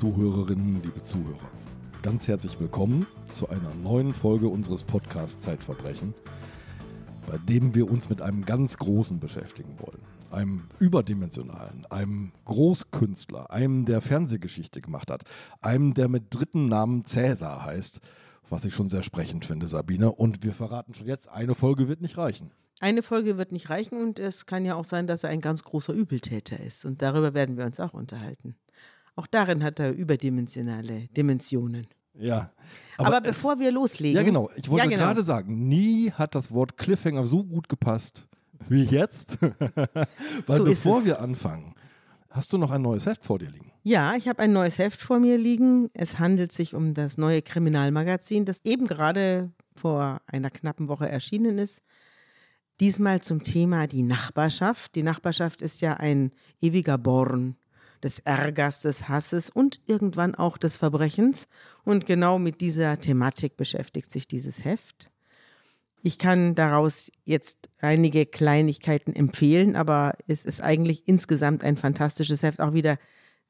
Zuhörerinnen, liebe Zuhörer. Ganz herzlich willkommen zu einer neuen Folge unseres Podcasts Zeitverbrechen, bei dem wir uns mit einem ganz Großen beschäftigen wollen. Einem überdimensionalen, einem Großkünstler, einem, der Fernsehgeschichte gemacht hat, einem, der mit dritten Namen Cäsar heißt, was ich schon sehr sprechend finde, Sabine. Und wir verraten schon jetzt, eine Folge wird nicht reichen. Eine Folge wird nicht reichen und es kann ja auch sein, dass er ein ganz großer Übeltäter ist. Und darüber werden wir uns auch unterhalten. Auch darin hat er überdimensionale Dimensionen. Ja. Aber, aber bevor wir loslegen. Ja, genau. Ich wollte ja, genau. gerade sagen, nie hat das Wort Cliffhanger so gut gepasst wie jetzt. Weil So bevor es. wir anfangen, hast du noch ein neues Heft vor dir liegen. Ja, ich habe ein neues Heft vor mir liegen. Es handelt sich um das neue Kriminalmagazin, das eben gerade vor einer knappen Woche erschienen ist. Diesmal zum Thema die Nachbarschaft. Die Nachbarschaft ist ja ein ewiger Born des Ärgers, des Hasses und irgendwann auch des Verbrechens. Und genau mit dieser Thematik beschäftigt sich dieses Heft. Ich kann daraus jetzt einige Kleinigkeiten empfehlen, aber es ist eigentlich insgesamt ein fantastisches Heft, auch wieder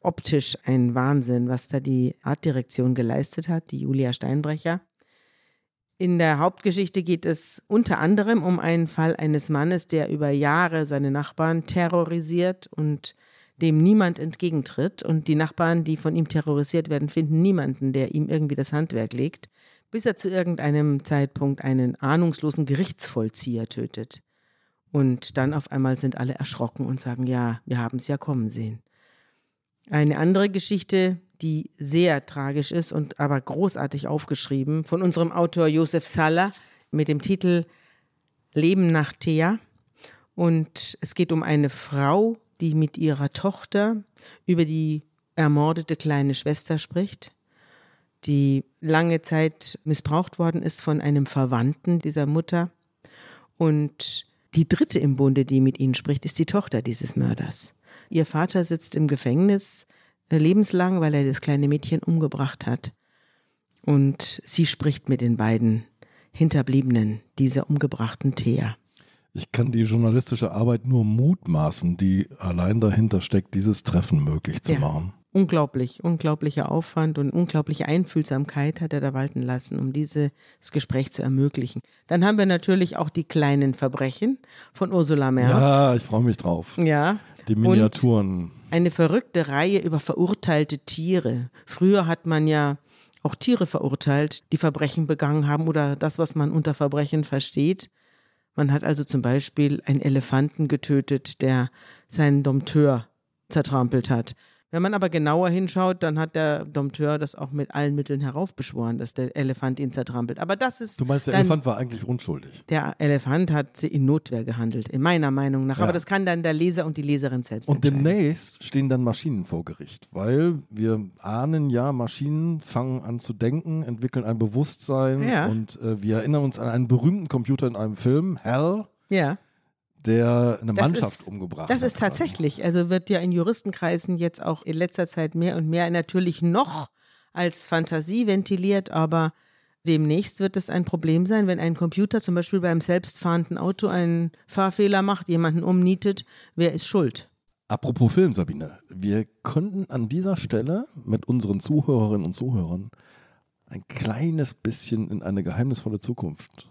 optisch ein Wahnsinn, was da die Artdirektion geleistet hat, die Julia Steinbrecher. In der Hauptgeschichte geht es unter anderem um einen Fall eines Mannes, der über Jahre seine Nachbarn terrorisiert und dem niemand entgegentritt. Und die Nachbarn, die von ihm terrorisiert werden, finden niemanden, der ihm irgendwie das Handwerk legt, bis er zu irgendeinem Zeitpunkt einen ahnungslosen Gerichtsvollzieher tötet. Und dann auf einmal sind alle erschrocken und sagen, ja, wir haben es ja kommen sehen. Eine andere Geschichte, die sehr tragisch ist und aber großartig aufgeschrieben, von unserem Autor Josef Saller mit dem Titel Leben nach Thea. Und es geht um eine Frau, die mit ihrer Tochter über die ermordete kleine Schwester spricht, die lange Zeit missbraucht worden ist von einem Verwandten dieser Mutter. Und die dritte im Bunde, die mit ihnen spricht, ist die Tochter dieses Mörders. Ihr Vater sitzt im Gefängnis äh, lebenslang, weil er das kleine Mädchen umgebracht hat. Und sie spricht mit den beiden Hinterbliebenen dieser umgebrachten Thea. Ich kann die journalistische Arbeit nur mutmaßen, die allein dahinter steckt, dieses Treffen möglich zu Ja. machen. Unglaublich, unglaublicher Aufwand und unglaubliche Einfühlsamkeit hat er da walten lassen, um dieses Gespräch zu ermöglichen. Dann haben wir natürlich auch die kleinen Verbrechen von Ursula Merz. Ja, ich freue mich drauf. Ja. Die Miniaturen. Eine verrückte Reihe über verurteilte Tiere. Früher hat man ja auch Tiere verurteilt, die Verbrechen begangen haben oder das, was man unter Verbrechen versteht. Man hat also zum Beispiel einen Elefanten getötet, der seinen Dompteur zertrampelt hat. Wenn man aber genauer hinschaut, dann hat der Dompteur das auch mit allen Mitteln heraufbeschworen, dass der Elefant ihn zertrampelt. Aber das ist Du meinst, der dann- Elefant war eigentlich unschuldig. der Elefant hat in Notwehr gehandelt, in meiner Meinung nach. Ja. Aber das kann dann der Leser und die Leserin selbst Und demnächst stehen dann Maschinen vor Gericht, weil wir ahnen ja, Maschinen fangen an zu denken, entwickeln ein Bewusstsein Ja. und äh, wir erinnern uns an einen berühmten Computer in einem Film, Hell, Ja. Der eine Das Mannschaft ist- umgebracht Das hat. ist tatsächlich, also wird ja in Juristenkreisen jetzt auch in letzter Zeit mehr und mehr natürlich noch als Fantasie ventiliert, aber demnächst wird es ein Problem sein, wenn ein Computer zum Beispiel beim selbstfahrenden Auto einen Fahrfehler macht, jemanden umnietet, wer ist schuld? Apropos Film, Sabine, wir könnten an dieser Stelle mit unseren Zuhörerinnen und Zuhörern ein kleines bisschen in eine geheimnisvolle Zukunft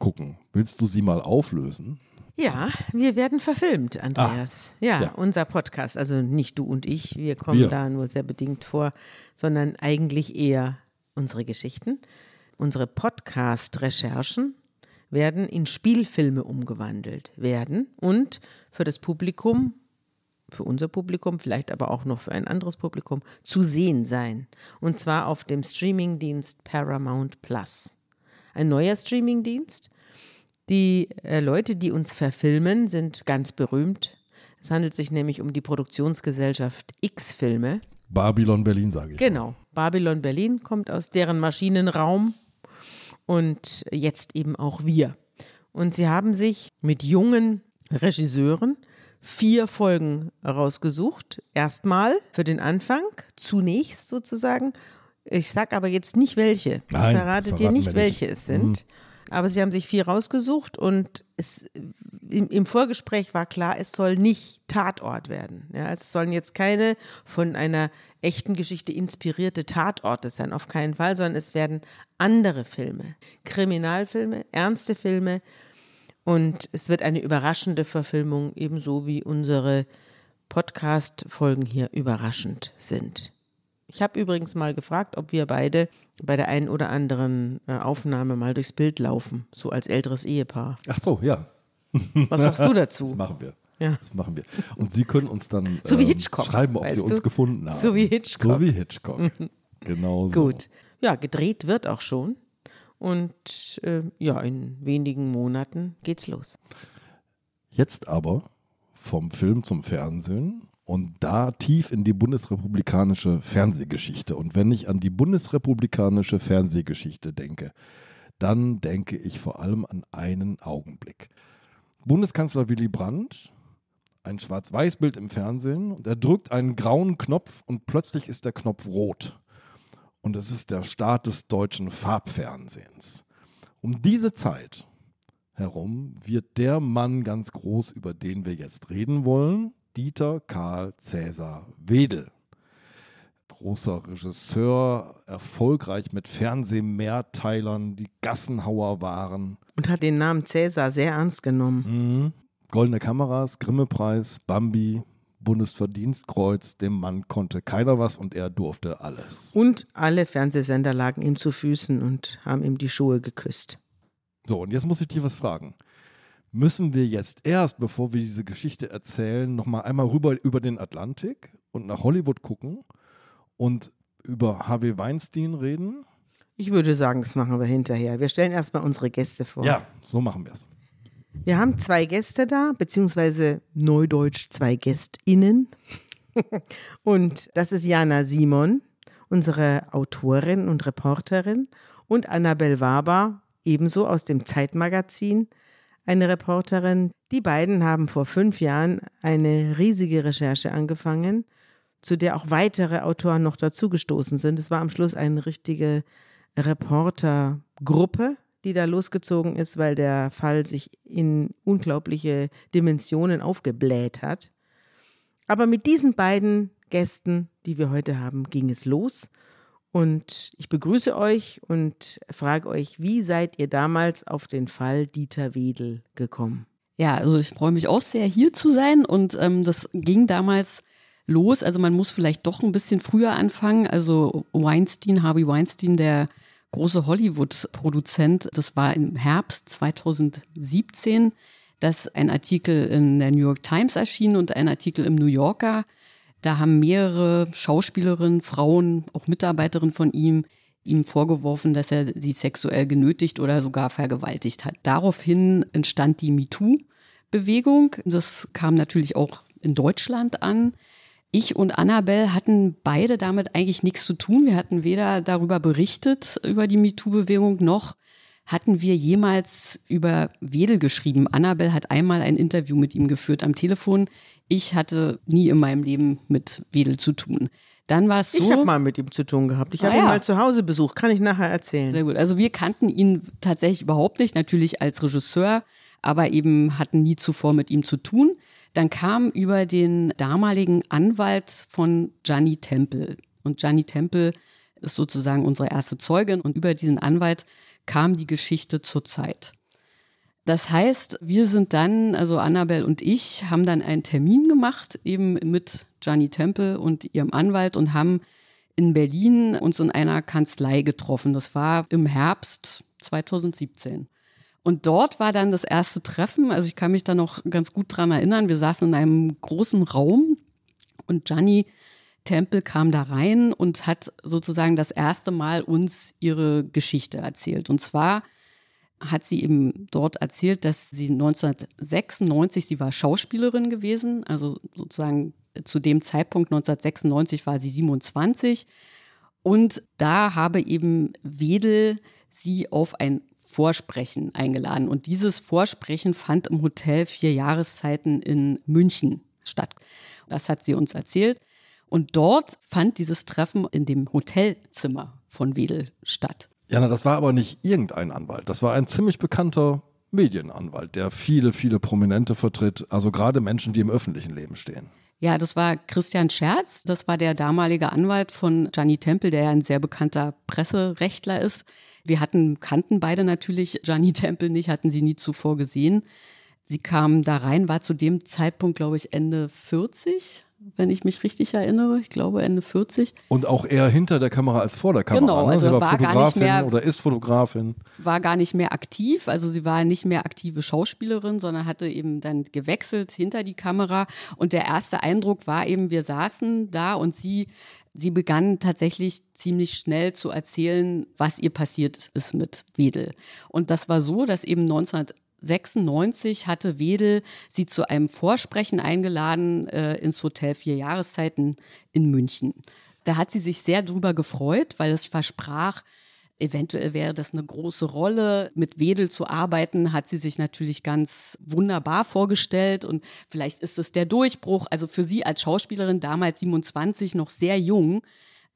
gucken. Willst du sie mal auflösen? Ja, wir werden verfilmt, Andreas. ja, ja. unser Podcast, also nicht du und ich, wir kommen Wir. da nur sehr bedingt vor, sondern eigentlich eher unsere Geschichten. Unsere Podcast-Recherchen werden in Spielfilme umgewandelt werden und für das Publikum, für unser Publikum, vielleicht aber auch noch für ein anderes Publikum, zu sehen sein. Und zwar auf dem Streamingdienst Paramount Plus. Ein neuer Streamingdienst. Die äh, Leute, die uns verfilmen, sind ganz berühmt. Es handelt sich nämlich um die Produktionsgesellschaft X-Filme. Babylon Berlin, sage ich. Genau. Babylon Berlin kommt aus deren Maschinenraum und jetzt eben auch wir. Und sie haben sich mit jungen Regisseuren vier Folgen rausgesucht. Erstmal für den Anfang, zunächst sozusagen. Ich sage aber jetzt nicht welche. Nein, ich verrate dir nicht, welche es sind. Aber sie haben sich vier rausgesucht und es, im, im Vorgespräch war klar, es soll nicht Tatort werden. Ja, es sollen jetzt keine von einer echten Geschichte inspirierte Tatorte sein, auf keinen Fall, sondern es werden andere Filme, Kriminalfilme, ernste Filme und es wird eine überraschende Verfilmung, ebenso wie unsere Podcast-Folgen hier überraschend sind. Ich habe übrigens mal gefragt, ob wir beide bei der einen oder anderen äh, Aufnahme mal durchs Bild laufen, so als älteres Ehepaar. Ach so, ja. Was sagst du dazu? Das machen wir. Ja. Das machen wir. Und Sie können uns dann So wie ähm, schreiben, ob Sie weißt uns du? gefunden haben. So wie Hitchcock. So wie Hitchcock. genau so. Gut. Ja, gedreht wird auch schon. Und äh, ja, in wenigen Monaten geht's los. Jetzt aber vom Film zum Fernsehen und da tief in die bundesrepublikanische Fernsehgeschichte. Und wenn ich an die bundesrepublikanische Fernsehgeschichte denke, dann denke ich vor allem an einen Augenblick. Bundeskanzler Willy Brandt, ein Schwarz-Weiß-Bild im Fernsehen, und er drückt einen grauen Knopf und plötzlich ist der Knopf rot. Und es ist der Start des deutschen Farbfernsehens. Um diese Zeit herum wird der Mann ganz groß, über den wir jetzt reden wollen, Dieter Karl Cäsar Wedel. Großer Regisseur, erfolgreich mit Fernsehmehrteilern, die Gassenhauer waren. Und hat den Namen Cäsar sehr ernst genommen. Mhm. Goldene Kameras, Grimme-Preis, Bambi, Bundesverdienstkreuz. Dem Mann konnte keiner was und er durfte alles. Und alle Fernsehsender lagen ihm zu Füßen und haben ihm die Schuhe geküsst. So, und jetzt muss ich dich was fragen. Müssen wir jetzt erst, bevor wir diese Geschichte erzählen, nochmal einmal rüber über den Atlantik und nach Hollywood gucken und über Harvey Weinstein reden? Ich würde sagen, das machen wir hinterher. Wir stellen erstmal unsere Gäste vor. Ja, so machen wir es. Wir haben zwei Gäste da, beziehungsweise neudeutsch zwei GästInnen. und das ist Jana Simon, unsere Autorin und Reporterin, und Annabel Waber, ebenso aus dem Zeitmagazin, eine Reporterin. Die beiden haben vor fünf Jahren eine riesige Recherche angefangen, zu der auch weitere Autoren noch dazugestoßen sind. Es war am Schluss eine richtige Reportergruppe, die da losgezogen ist, weil der Fall sich in unglaubliche Dimensionen aufgebläht hat. Aber mit diesen beiden Gästen, die wir heute haben, ging es los. Und ich begrüße euch und frage euch, wie seid ihr damals auf den Fall Dieter Wedel gekommen? Ja, also ich freue mich auch sehr, hier zu sein. Und ähm, das ging damals los. Also man muss vielleicht doch ein bisschen früher anfangen. Also Weinstein, Harvey Weinstein, der große Hollywood-Produzent, das war im Herbst 2017, dass ein Artikel in der New York Times erschien und ein Artikel im New Yorker. Da haben mehrere Schauspielerinnen, Frauen, auch Mitarbeiterinnen von ihm, ihm vorgeworfen, dass er sie sexuell genötigt oder sogar vergewaltigt hat. Daraufhin entstand die MeToo-Bewegung. Das kam natürlich auch in Deutschland an. Ich und Annabelle hatten beide damit eigentlich nichts zu tun. Wir hatten weder darüber berichtet, über die MeToo-Bewegung, noch hatten wir jemals über Wedel geschrieben. Annabelle hat einmal ein Interview mit ihm geführt am Telefon. Ich hatte nie in meinem Leben mit Wedel zu tun. Dann war es so. Ich habe mal mit ihm zu tun gehabt. Ich Ah, habe ihn ja. mal zu Hause besucht. Kann ich nachher erzählen. Sehr gut. Also wir kannten ihn tatsächlich überhaupt nicht, natürlich als Regisseur, aber eben hatten nie zuvor mit ihm zu tun. Dann kam über den damaligen Anwalt von Gianni Temple. Und Gianni Temple ist sozusagen unsere erste Zeugin. Und über diesen Anwalt kam die Geschichte zur Zeit. Das heißt, wir sind dann, also Annabelle und ich, haben dann einen Termin gemacht, eben mit Gianni Temple und ihrem Anwalt und haben in Berlin uns in einer Kanzlei getroffen. Das war im Herbst 2017. Und dort war dann das erste Treffen. Also ich kann mich da noch ganz gut dran erinnern. Wir saßen in einem großen Raum und Gianni Temple kam da rein und hat sozusagen das erste Mal uns ihre Geschichte erzählt. Und zwar hat sie eben dort erzählt, dass sie 1996, sie war Schauspielerin gewesen, also sozusagen zu dem Zeitpunkt 1996 war sie 27 und da habe eben Wedel sie auf ein Vorsprechen eingeladen und dieses Vorsprechen fand im Hotel Vier Jahreszeiten in München statt. Das hat sie uns erzählt und dort fand dieses Treffen in dem Hotelzimmer von Wedel statt. Ja, na, das war aber nicht irgendein Anwalt. Das war ein ziemlich bekannter Medienanwalt, der viele, viele Prominente vertritt, also gerade Menschen, die im öffentlichen Leben stehen. Ja, das war Christian Scherz. Das war der damalige Anwalt von Gianni Temple, der ja ein sehr bekannter Presserechtler ist. Wir hatten, kannten beide natürlich Gianni Temple nicht, hatten sie nie zuvor gesehen. Sie kam da rein, war zu dem Zeitpunkt, glaube ich, Ende 40, wenn ich mich richtig erinnere. Ich glaube Ende 40. Und auch eher hinter der Kamera als vor der Kamera. Genau, ne? also sie war, war gar nicht Fotografin mehr- oder ist Fotografin. War gar nicht mehr aktiv, also sie war nicht mehr aktive Schauspielerin, sondern hatte eben dann gewechselt hinter die Kamera. Und der erste Eindruck war eben, wir saßen da und sie, sie begann tatsächlich ziemlich schnell zu erzählen, was ihr passiert ist mit Wedel. Und das war so, dass eben 1996 hatte Wedel sie zu einem Vorsprechen eingeladen äh, ins Hotel Vier Jahreszeiten in München. Da hat sie sich sehr drüber gefreut, weil es versprach, eventuell wäre das eine große Rolle. Mit Wedel zu arbeiten, hat sie sich natürlich ganz wunderbar vorgestellt und vielleicht ist es der Durchbruch. Also für sie als Schauspielerin, damals 27, noch sehr jung,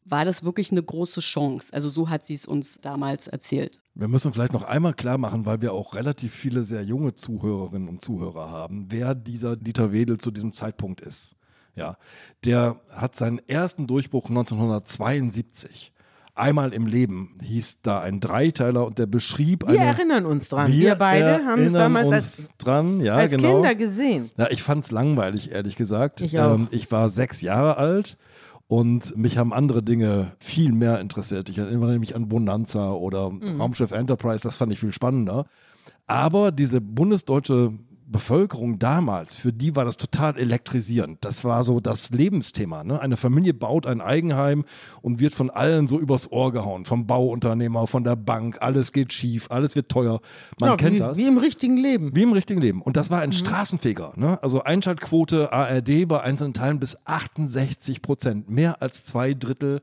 war das wirklich eine große Chance. Also so hat sie es uns damals erzählt. Wir müssen vielleicht noch einmal klar machen, weil wir auch relativ viele sehr junge Zuhörerinnen und Zuhörer haben, wer dieser Dieter Wedel zu diesem Zeitpunkt ist. Ja, der hat seinen ersten Durchbruch 1972. Einmal im Leben hieß da ein Dreiteiler und der beschrieb Wir eine. erinnern uns dran. Wir, beide haben es damals uns als, dran, ja, als genau. Kinder gesehen. Ja, ich fand es langweilig, ehrlich gesagt. Ich auch. Ähm, ich war sechs Jahre alt und mich haben andere Dinge viel mehr interessiert. Ich erinnere mich an Bonanza oder Mhm. Raumschiff Enterprise, das fand ich viel spannender. Aber diese bundesdeutsche Bevölkerung damals, für die war das total elektrisierend. Das war so das Lebensthema. Ne? Eine Familie baut ein Eigenheim und wird von allen so übers Ohr gehauen. Vom Bauunternehmer, von der Bank. Alles geht schief, alles wird teuer. Man ja, kennt wie, das. Wie im richtigen Leben. Wie im richtigen Leben. Und das war ein Straßenfeger. Ne? Also Einschaltquote ARD bei einzelnen Teilen bis 68 Prozent. Mehr als zwei Drittel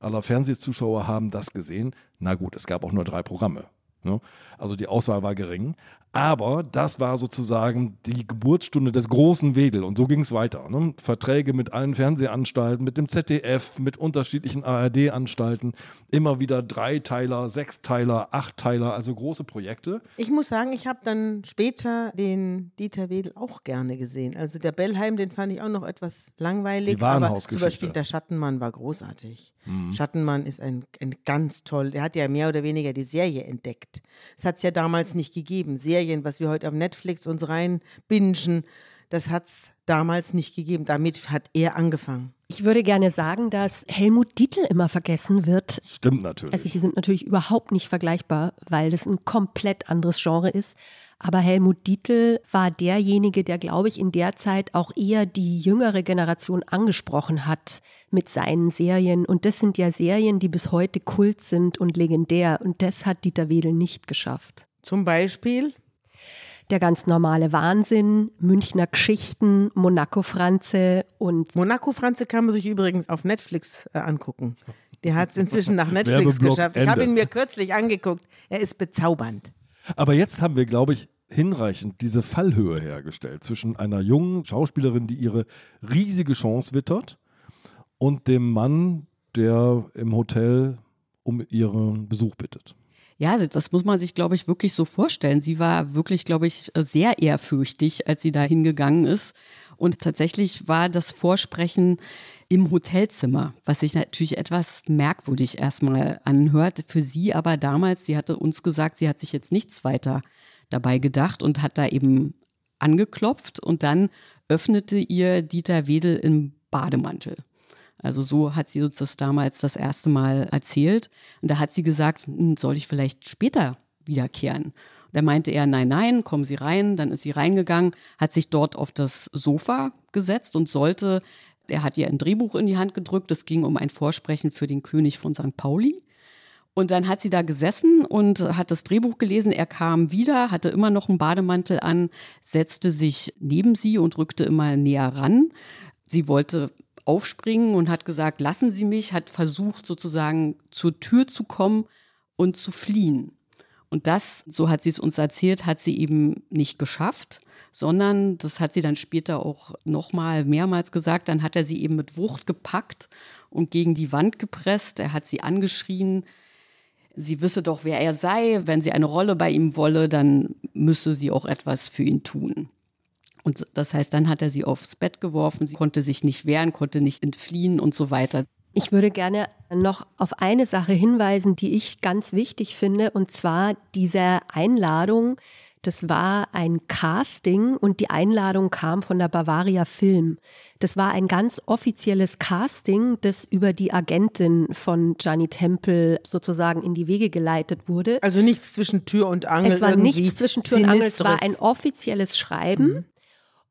aller Fernsehzuschauer haben das gesehen. Na gut, es gab auch nur drei Programme. Ne? Also die Auswahl war gering. Aber das war sozusagen die Geburtsstunde des großen Wedel. Und so ging es weiter. Ne? Verträge mit allen Fernsehanstalten, mit dem ZDF, mit unterschiedlichen ARD-Anstalten. Immer wieder Dreiteiler, Sechsteiler, Achtteiler, also große Projekte. Ich muss sagen, ich habe dann später den Dieter Wedel auch gerne gesehen. Also der Bellheim, den fand ich auch noch etwas langweilig. Die aber zum Warenhausgeschichte. Beispiel der Schattenmann war großartig. Schattenmann ist ein, ein ganz toll, der hat ja mehr oder weniger die Serie entdeckt. Es hat es ja damals nicht gegeben. Serien, was wir heute auf Netflix uns reinbingen, das hat es damals nicht gegeben. Damit hat er angefangen. Ich würde gerne sagen, dass Helmut Dietl immer vergessen wird. Stimmt natürlich. Also die sind natürlich überhaupt nicht vergleichbar, weil das ein komplett anderes Genre ist. Aber Helmut Dietl war derjenige, der, glaube ich, in der Zeit auch eher die jüngere Generation angesprochen hat mit seinen Serien. Und das sind ja Serien, die bis heute Kult sind und legendär. Und das hat Dieter Wedel nicht geschafft. Zum Beispiel Der ganz normale Wahnsinn, Münchner Geschichten, Monaco-Franze und Monaco Franze kann man sich übrigens auf Netflix äh, angucken. Der hat es inzwischen nach Netflix geschafft. Ich habe ihn mir kürzlich angeguckt. Er ist bezaubernd. Aber jetzt haben wir, glaube ich, hinreichend diese Fallhöhe hergestellt zwischen einer jungen Schauspielerin, die ihre riesige Chance wittert, und dem Mann, der im Hotel um ihren Besuch bittet. Ja, also das muss man sich, glaube ich, wirklich so vorstellen. Sie war wirklich, glaube ich, sehr ehrfürchtig, als sie da hingegangen ist. Und tatsächlich war das Vorsprechen im Hotelzimmer, was sich natürlich etwas merkwürdig erstmal anhört. Für sie aber damals, sie hatte uns gesagt, sie hat sich jetzt nichts weiter dabei gedacht und hat da eben angeklopft und dann öffnete ihr Dieter Wedel im Bademantel. Also so hat sie uns das damals das erste Mal erzählt. Und da hat sie gesagt, "Hm, soll ich vielleicht später wiederkehren? Da meinte er, nein, nein, kommen Sie rein. Dann ist sie reingegangen, hat sich dort auf das Sofa gesetzt und sollte, er hat ihr ein Drehbuch in die Hand gedrückt. Es ging um ein Vorsprechen für den König von St. Pauli. Und dann hat sie da gesessen und hat das Drehbuch gelesen. Er kam wieder, hatte immer noch einen Bademantel an, setzte sich neben sie und rückte immer näher ran. Sie wollte aufspringen und hat gesagt, lassen Sie mich, hat versucht sozusagen zur Tür zu kommen und zu fliehen. Und das, so hat sie es uns erzählt, hat sie eben nicht geschafft, sondern das hat sie dann später auch nochmal mehrmals gesagt. Dann hat er sie eben mit Wucht gepackt und gegen die Wand gepresst. Er hat sie angeschrien. sie wisse doch, wer er sei. Wenn sie eine Rolle bei ihm wolle, dann müsse sie auch etwas für ihn tun. Und das heißt, dann hat er sie aufs Bett geworfen, sie konnte sich nicht wehren, konnte nicht entfliehen und so weiter. Ich würde gerne noch auf eine Sache hinweisen, die ich ganz wichtig finde, und zwar diese Einladung. Das war ein Casting und die Einladung kam von der Bavaria Film. Das war ein ganz offizielles Casting, das über die Agentin von Gianni Temple sozusagen in die Wege geleitet wurde. Also nichts zwischen Tür und Angel. Es war nichts zwischen Tür und Angel, es war ein offizielles Schreiben. Mhm.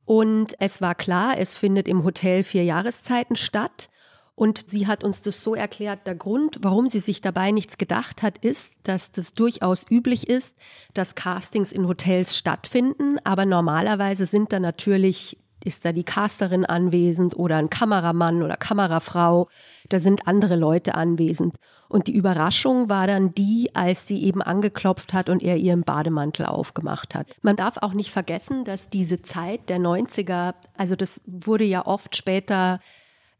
Und es war klar, es findet im Hotel vier Jahreszeiten statt. Und sie hat uns das so erklärt, der Grund, warum sie sich dabei nichts gedacht hat, ist, dass das durchaus üblich ist, dass Castings in Hotels stattfinden, aber normalerweise sind da natürlich ist da die Casterin anwesend oder ein Kameramann oder Kamerafrau, da sind andere Leute anwesend. Und die Überraschung war dann die, als sie eben angeklopft hat und er ihren Bademantel aufgemacht hat. Man darf auch nicht vergessen, dass diese Zeit der 90er, also das wurde ja oft später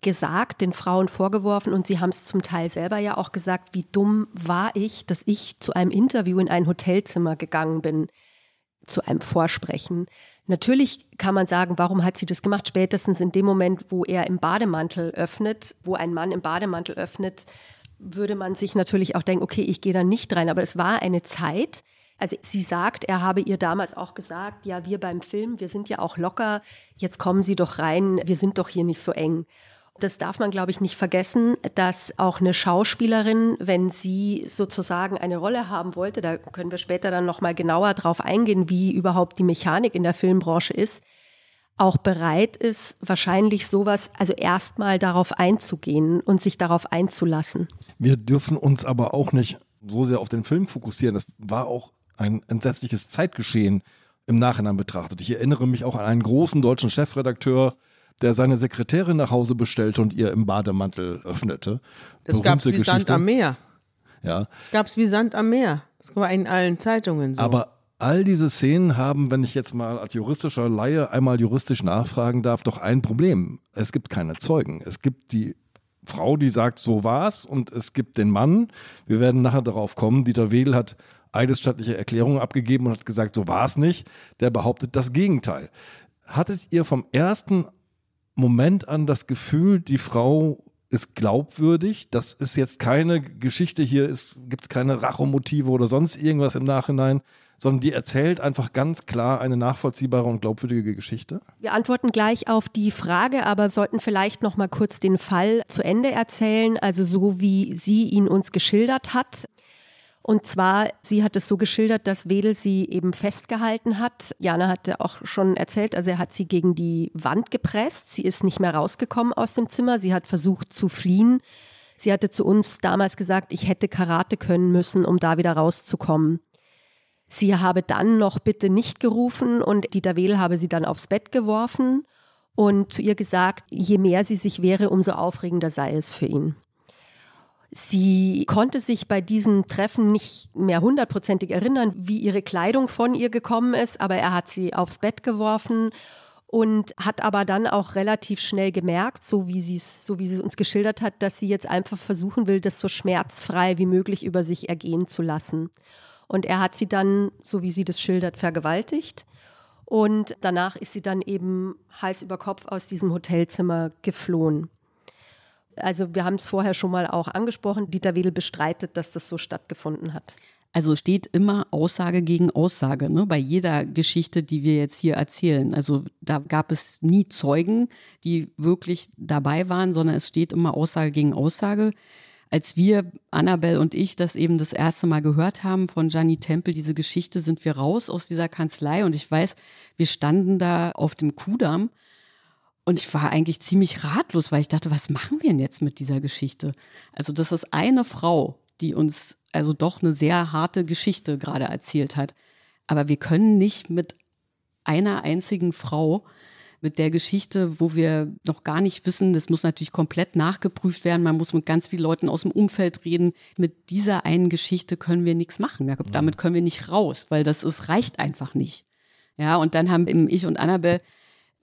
gesagt, den Frauen vorgeworfen und sie haben es zum Teil selber ja auch gesagt, wie dumm war ich, dass ich zu einem Interview in ein Hotelzimmer gegangen bin, zu einem Vorsprechen. Natürlich kann man sagen, warum hat sie das gemacht? Spätestens in dem Moment, wo er im Bademantel öffnet, wo ein Mann im Bademantel öffnet, würde man sich natürlich auch denken, okay, ich gehe da nicht rein. Aber es war eine Zeit, also sie sagt, er habe ihr damals auch gesagt, ja, wir beim Film, wir sind ja auch locker, jetzt kommen Sie doch rein, wir sind doch hier nicht so eng. Das darf man, glaube ich, nicht vergessen, dass auch eine Schauspielerin, wenn sie sozusagen eine Rolle haben wollte, da können wir später dann noch mal genauer drauf eingehen, wie überhaupt die Mechanik in der Filmbranche ist, auch bereit ist, wahrscheinlich sowas, also erstmal darauf einzugehen und sich darauf einzulassen. Wir dürfen uns aber auch nicht so sehr auf den Film fokussieren. Das war auch ein entsetzliches Zeitgeschehen im Nachhinein betrachtet. Ich erinnere mich auch an einen großen deutschen Chefredakteur, der seine Sekretärin nach Hause bestellte und ihr im Bademantel öffnete. Das gab es wie Geschichte. Sand am Meer. Ja. Das gab es wie Sand am Meer. Das war in allen Zeitungen so. Aber all diese Szenen haben, wenn ich jetzt mal als juristischer Laie einmal juristisch nachfragen darf, doch ein Problem. Es gibt keine Zeugen. Es gibt die Frau, die sagt, so war's, und es gibt den Mann. Wir werden nachher darauf kommen. Dieter Wedel hat eidesstattliche Erklärungen abgegeben und hat gesagt, so war es nicht. Der behauptet das Gegenteil. Hattet ihr vom ersten Moment an das Gefühl, die Frau ist glaubwürdig. Das ist jetzt keine Geschichte, hier gibt es keine Rachomotive oder sonst irgendwas im Nachhinein, sondern die erzählt einfach ganz klar eine nachvollziehbare und glaubwürdige Geschichte. Wir antworten gleich auf die Frage, aber sollten vielleicht noch mal kurz den Fall zu Ende erzählen, also so wie sie ihn uns geschildert hat. Und zwar, sie hat es so geschildert, dass Wedel sie eben festgehalten hat. Jana hatte auch schon erzählt, also er hat sie gegen die Wand gepresst. Sie ist nicht mehr rausgekommen aus dem Zimmer. Sie hat versucht zu fliehen. Sie hatte zu uns damals gesagt, ich hätte Karate können müssen, um da wieder rauszukommen. Sie habe dann noch bitte nicht gerufen und Dieter Wedel habe sie dann aufs Bett geworfen und zu ihr gesagt, je mehr sie sich wehre, umso aufregender sei es für ihn. Sie konnte sich bei diesem Treffen nicht mehr hundertprozentig erinnern, wie ihre Kleidung von ihr gekommen ist, aber er hat sie aufs Bett geworfen und hat aber dann auch relativ schnell gemerkt, so wie sie so es uns geschildert hat, dass sie jetzt einfach versuchen will, das so schmerzfrei wie möglich über sich ergehen zu lassen. Und er hat sie dann, so wie sie das schildert, vergewaltigt. Und danach ist sie dann eben heiß über Kopf aus diesem Hotelzimmer geflohen. Also wir haben es vorher schon mal auch angesprochen. Dieter Wedel bestreitet, dass das so stattgefunden hat. Also steht immer Aussage gegen Aussage, ne? bei jeder Geschichte, die wir jetzt hier erzählen. Also da gab es nie Zeugen, die wirklich dabei waren, sondern es steht immer Aussage gegen Aussage. Als wir, Annabelle und ich, das eben das erste Mal gehört haben von Gianni Tempel, diese Geschichte, sind wir raus aus dieser Kanzlei und ich weiß, wir standen da auf dem Kudamm und ich war eigentlich ziemlich ratlos, weil ich dachte, was machen wir denn jetzt mit dieser Geschichte? Also, das ist eine Frau, die uns also doch eine sehr harte Geschichte gerade erzählt hat. Aber wir können nicht mit einer einzigen Frau mit der Geschichte, wo wir noch gar nicht wissen, das muss natürlich komplett nachgeprüft werden, man muss mit ganz vielen Leuten aus dem Umfeld reden. Mit dieser einen Geschichte können wir nichts machen. Damit können wir nicht raus, weil das ist, reicht einfach nicht. Ja, und dann haben eben ich und Annabelle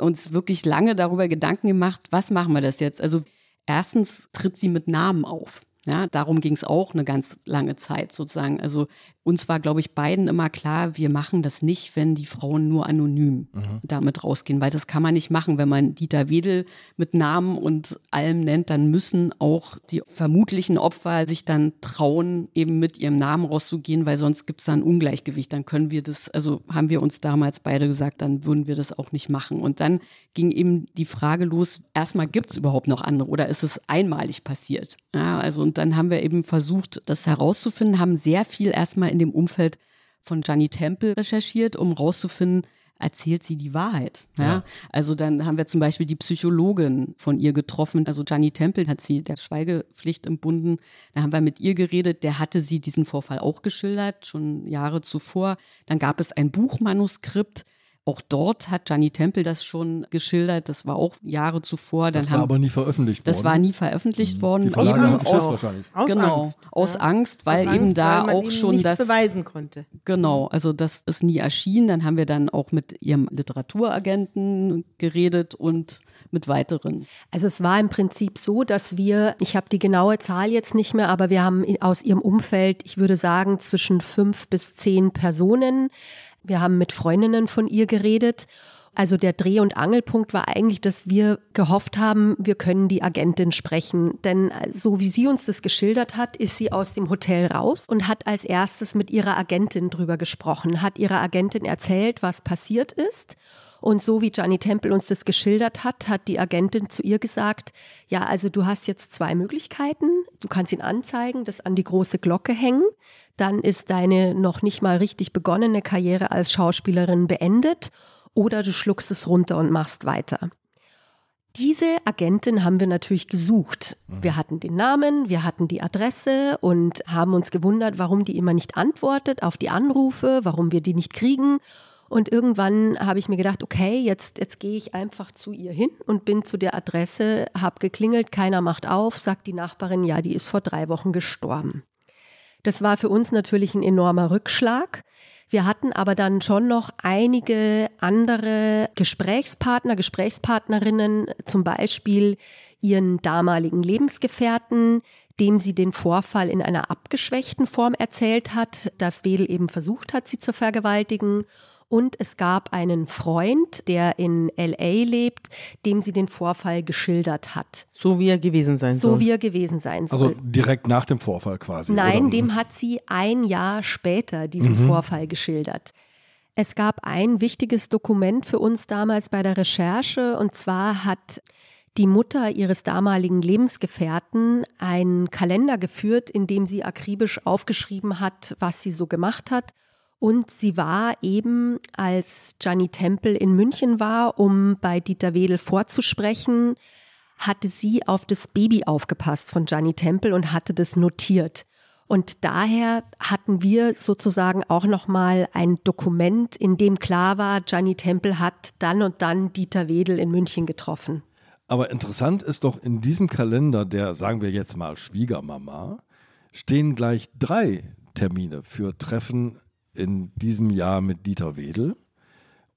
uns wirklich lange darüber Gedanken gemacht, was machen wir das jetzt? Also erstens tritt sie mit Namen auf. Ja, darum ging es auch eine ganz lange Zeit sozusagen. Also uns war, glaube ich, beiden immer klar, wir machen das nicht, wenn die Frauen nur anonym mhm. damit rausgehen, weil das kann man nicht machen. Wenn man Dieter Wedel mit Namen und allem nennt, dann müssen auch die vermutlichen Opfer sich dann trauen, eben mit ihrem Namen rauszugehen, weil sonst gibt es da ein Ungleichgewicht. Dann können wir das, also haben wir uns damals beide gesagt, dann würden wir das auch nicht machen. Und dann ging eben die Frage los, erstmal gibt es überhaupt noch andere oder ist es einmalig passiert? Ja, also und dann haben wir eben versucht, das herauszufinden, haben sehr viel erstmal in dem Umfeld von Gianni Temple recherchiert, um herauszufinden, erzählt sie die Wahrheit. Ja? ja? Also dann haben wir zum Beispiel die Psychologin von ihr getroffen. Also Gianni Temple hat sie der Schweigepflicht entbunden. Da haben wir mit ihr geredet. Der hatte sie diesen Vorfall auch geschildert, schon Jahre zuvor. Dann gab es ein Buchmanuskript auch dort hat Gianni Temple das schon geschildert. Das war auch Jahre zuvor. Dann das war haben, aber nie veröffentlicht das worden. Das war nie veröffentlicht mhm. worden. Die Verlage haben Schiss wahrscheinlich. Aus genau, Angst. aus ja. Angst, weil aus eben Angst, da weil auch schon das beweisen konnte. Genau, also das ist nie erschienen. Dann haben wir dann auch mit ihrem Literaturagenten geredet und mit weiteren. Also es war im Prinzip so, dass wir, ich habe die genaue Zahl jetzt nicht mehr, aber wir haben aus ihrem Umfeld, ich würde sagen, zwischen fünf bis zehn Personen wir haben mit Freundinnen von ihr geredet. Also der Dreh- und Angelpunkt war eigentlich, dass wir gehofft haben, wir können die Agentin sprechen. Denn äh, so wie sie uns das geschildert hat, ist sie aus dem Hotel raus und hat als erstes mit ihrer Agentin drüber gesprochen, hat ihrer Agentin erzählt, was passiert ist. Und so wie Gianni Temple uns das geschildert hat, hat die Agentin zu ihr gesagt, ja, also du hast jetzt zwei Möglichkeiten. Du kannst ihn anzeigen, das an die große Glocke hängen dann ist deine noch nicht mal richtig begonnene Karriere als Schauspielerin beendet oder du schluckst es runter und machst weiter. Diese Agentin haben wir natürlich gesucht. Mhm. Wir hatten den Namen, wir hatten die Adresse und haben uns gewundert, warum die immer nicht antwortet auf die Anrufe, warum wir die nicht kriegen. Und irgendwann habe ich mir gedacht, okay, jetzt, jetzt gehe ich einfach zu ihr hin und bin zu der Adresse, habe geklingelt, keiner macht auf, sagt die Nachbarin, ja, die ist vor drei Wochen gestorben. Das war für uns natürlich ein enormer Rückschlag. Wir hatten aber dann schon noch einige andere Gesprächspartner, Gesprächspartnerinnen, zum Beispiel ihren damaligen Lebensgefährten, dem sie den Vorfall in einer abgeschwächten Form erzählt hat, dass Wedel eben versucht hat, sie zu vergewaltigen und es gab einen Freund, der in LA lebt, dem sie den Vorfall geschildert hat. So wie er gewesen sein soll. So wie er gewesen sein also soll. Also direkt nach dem Vorfall quasi. Nein, oder? dem hat sie ein Jahr später diesen mhm. Vorfall geschildert. Es gab ein wichtiges Dokument für uns damals bei der Recherche und zwar hat die Mutter ihres damaligen Lebensgefährten einen Kalender geführt, in dem sie akribisch aufgeschrieben hat, was sie so gemacht hat und sie war eben, als Gianni Temple in München war, um bei Dieter Wedel vorzusprechen, hatte sie auf das Baby aufgepasst von Gianni Temple und hatte das notiert. Und daher hatten wir sozusagen auch nochmal ein Dokument, in dem klar war, Gianni Temple hat dann und dann Dieter Wedel in München getroffen. Aber interessant ist doch in diesem Kalender der, sagen wir jetzt mal, Schwiegermama, stehen gleich drei Termine für Treffen in diesem Jahr mit Dieter Wedel.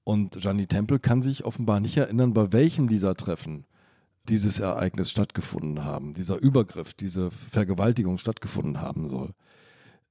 Und Gianni Temple kann sich offenbar nicht erinnern, bei welchem dieser Treffen dieses Ereignis stattgefunden haben, dieser Übergriff, diese Vergewaltigung stattgefunden haben soll.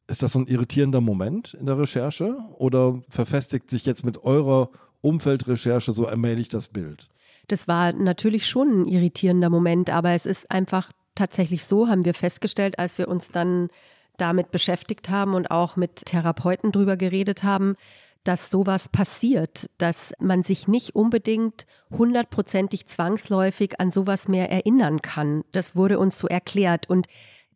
Ist das so ein irritierender Moment in der Recherche oder verfestigt sich jetzt mit eurer Umfeldrecherche so allmählich das Bild? Das war natürlich schon ein irritierender Moment, aber es ist einfach tatsächlich so, haben wir festgestellt, als wir uns dann damit beschäftigt haben und auch mit Therapeuten drüber geredet haben, dass sowas passiert, dass man sich nicht unbedingt hundertprozentig zwangsläufig an sowas mehr erinnern kann. Das wurde uns so erklärt. Und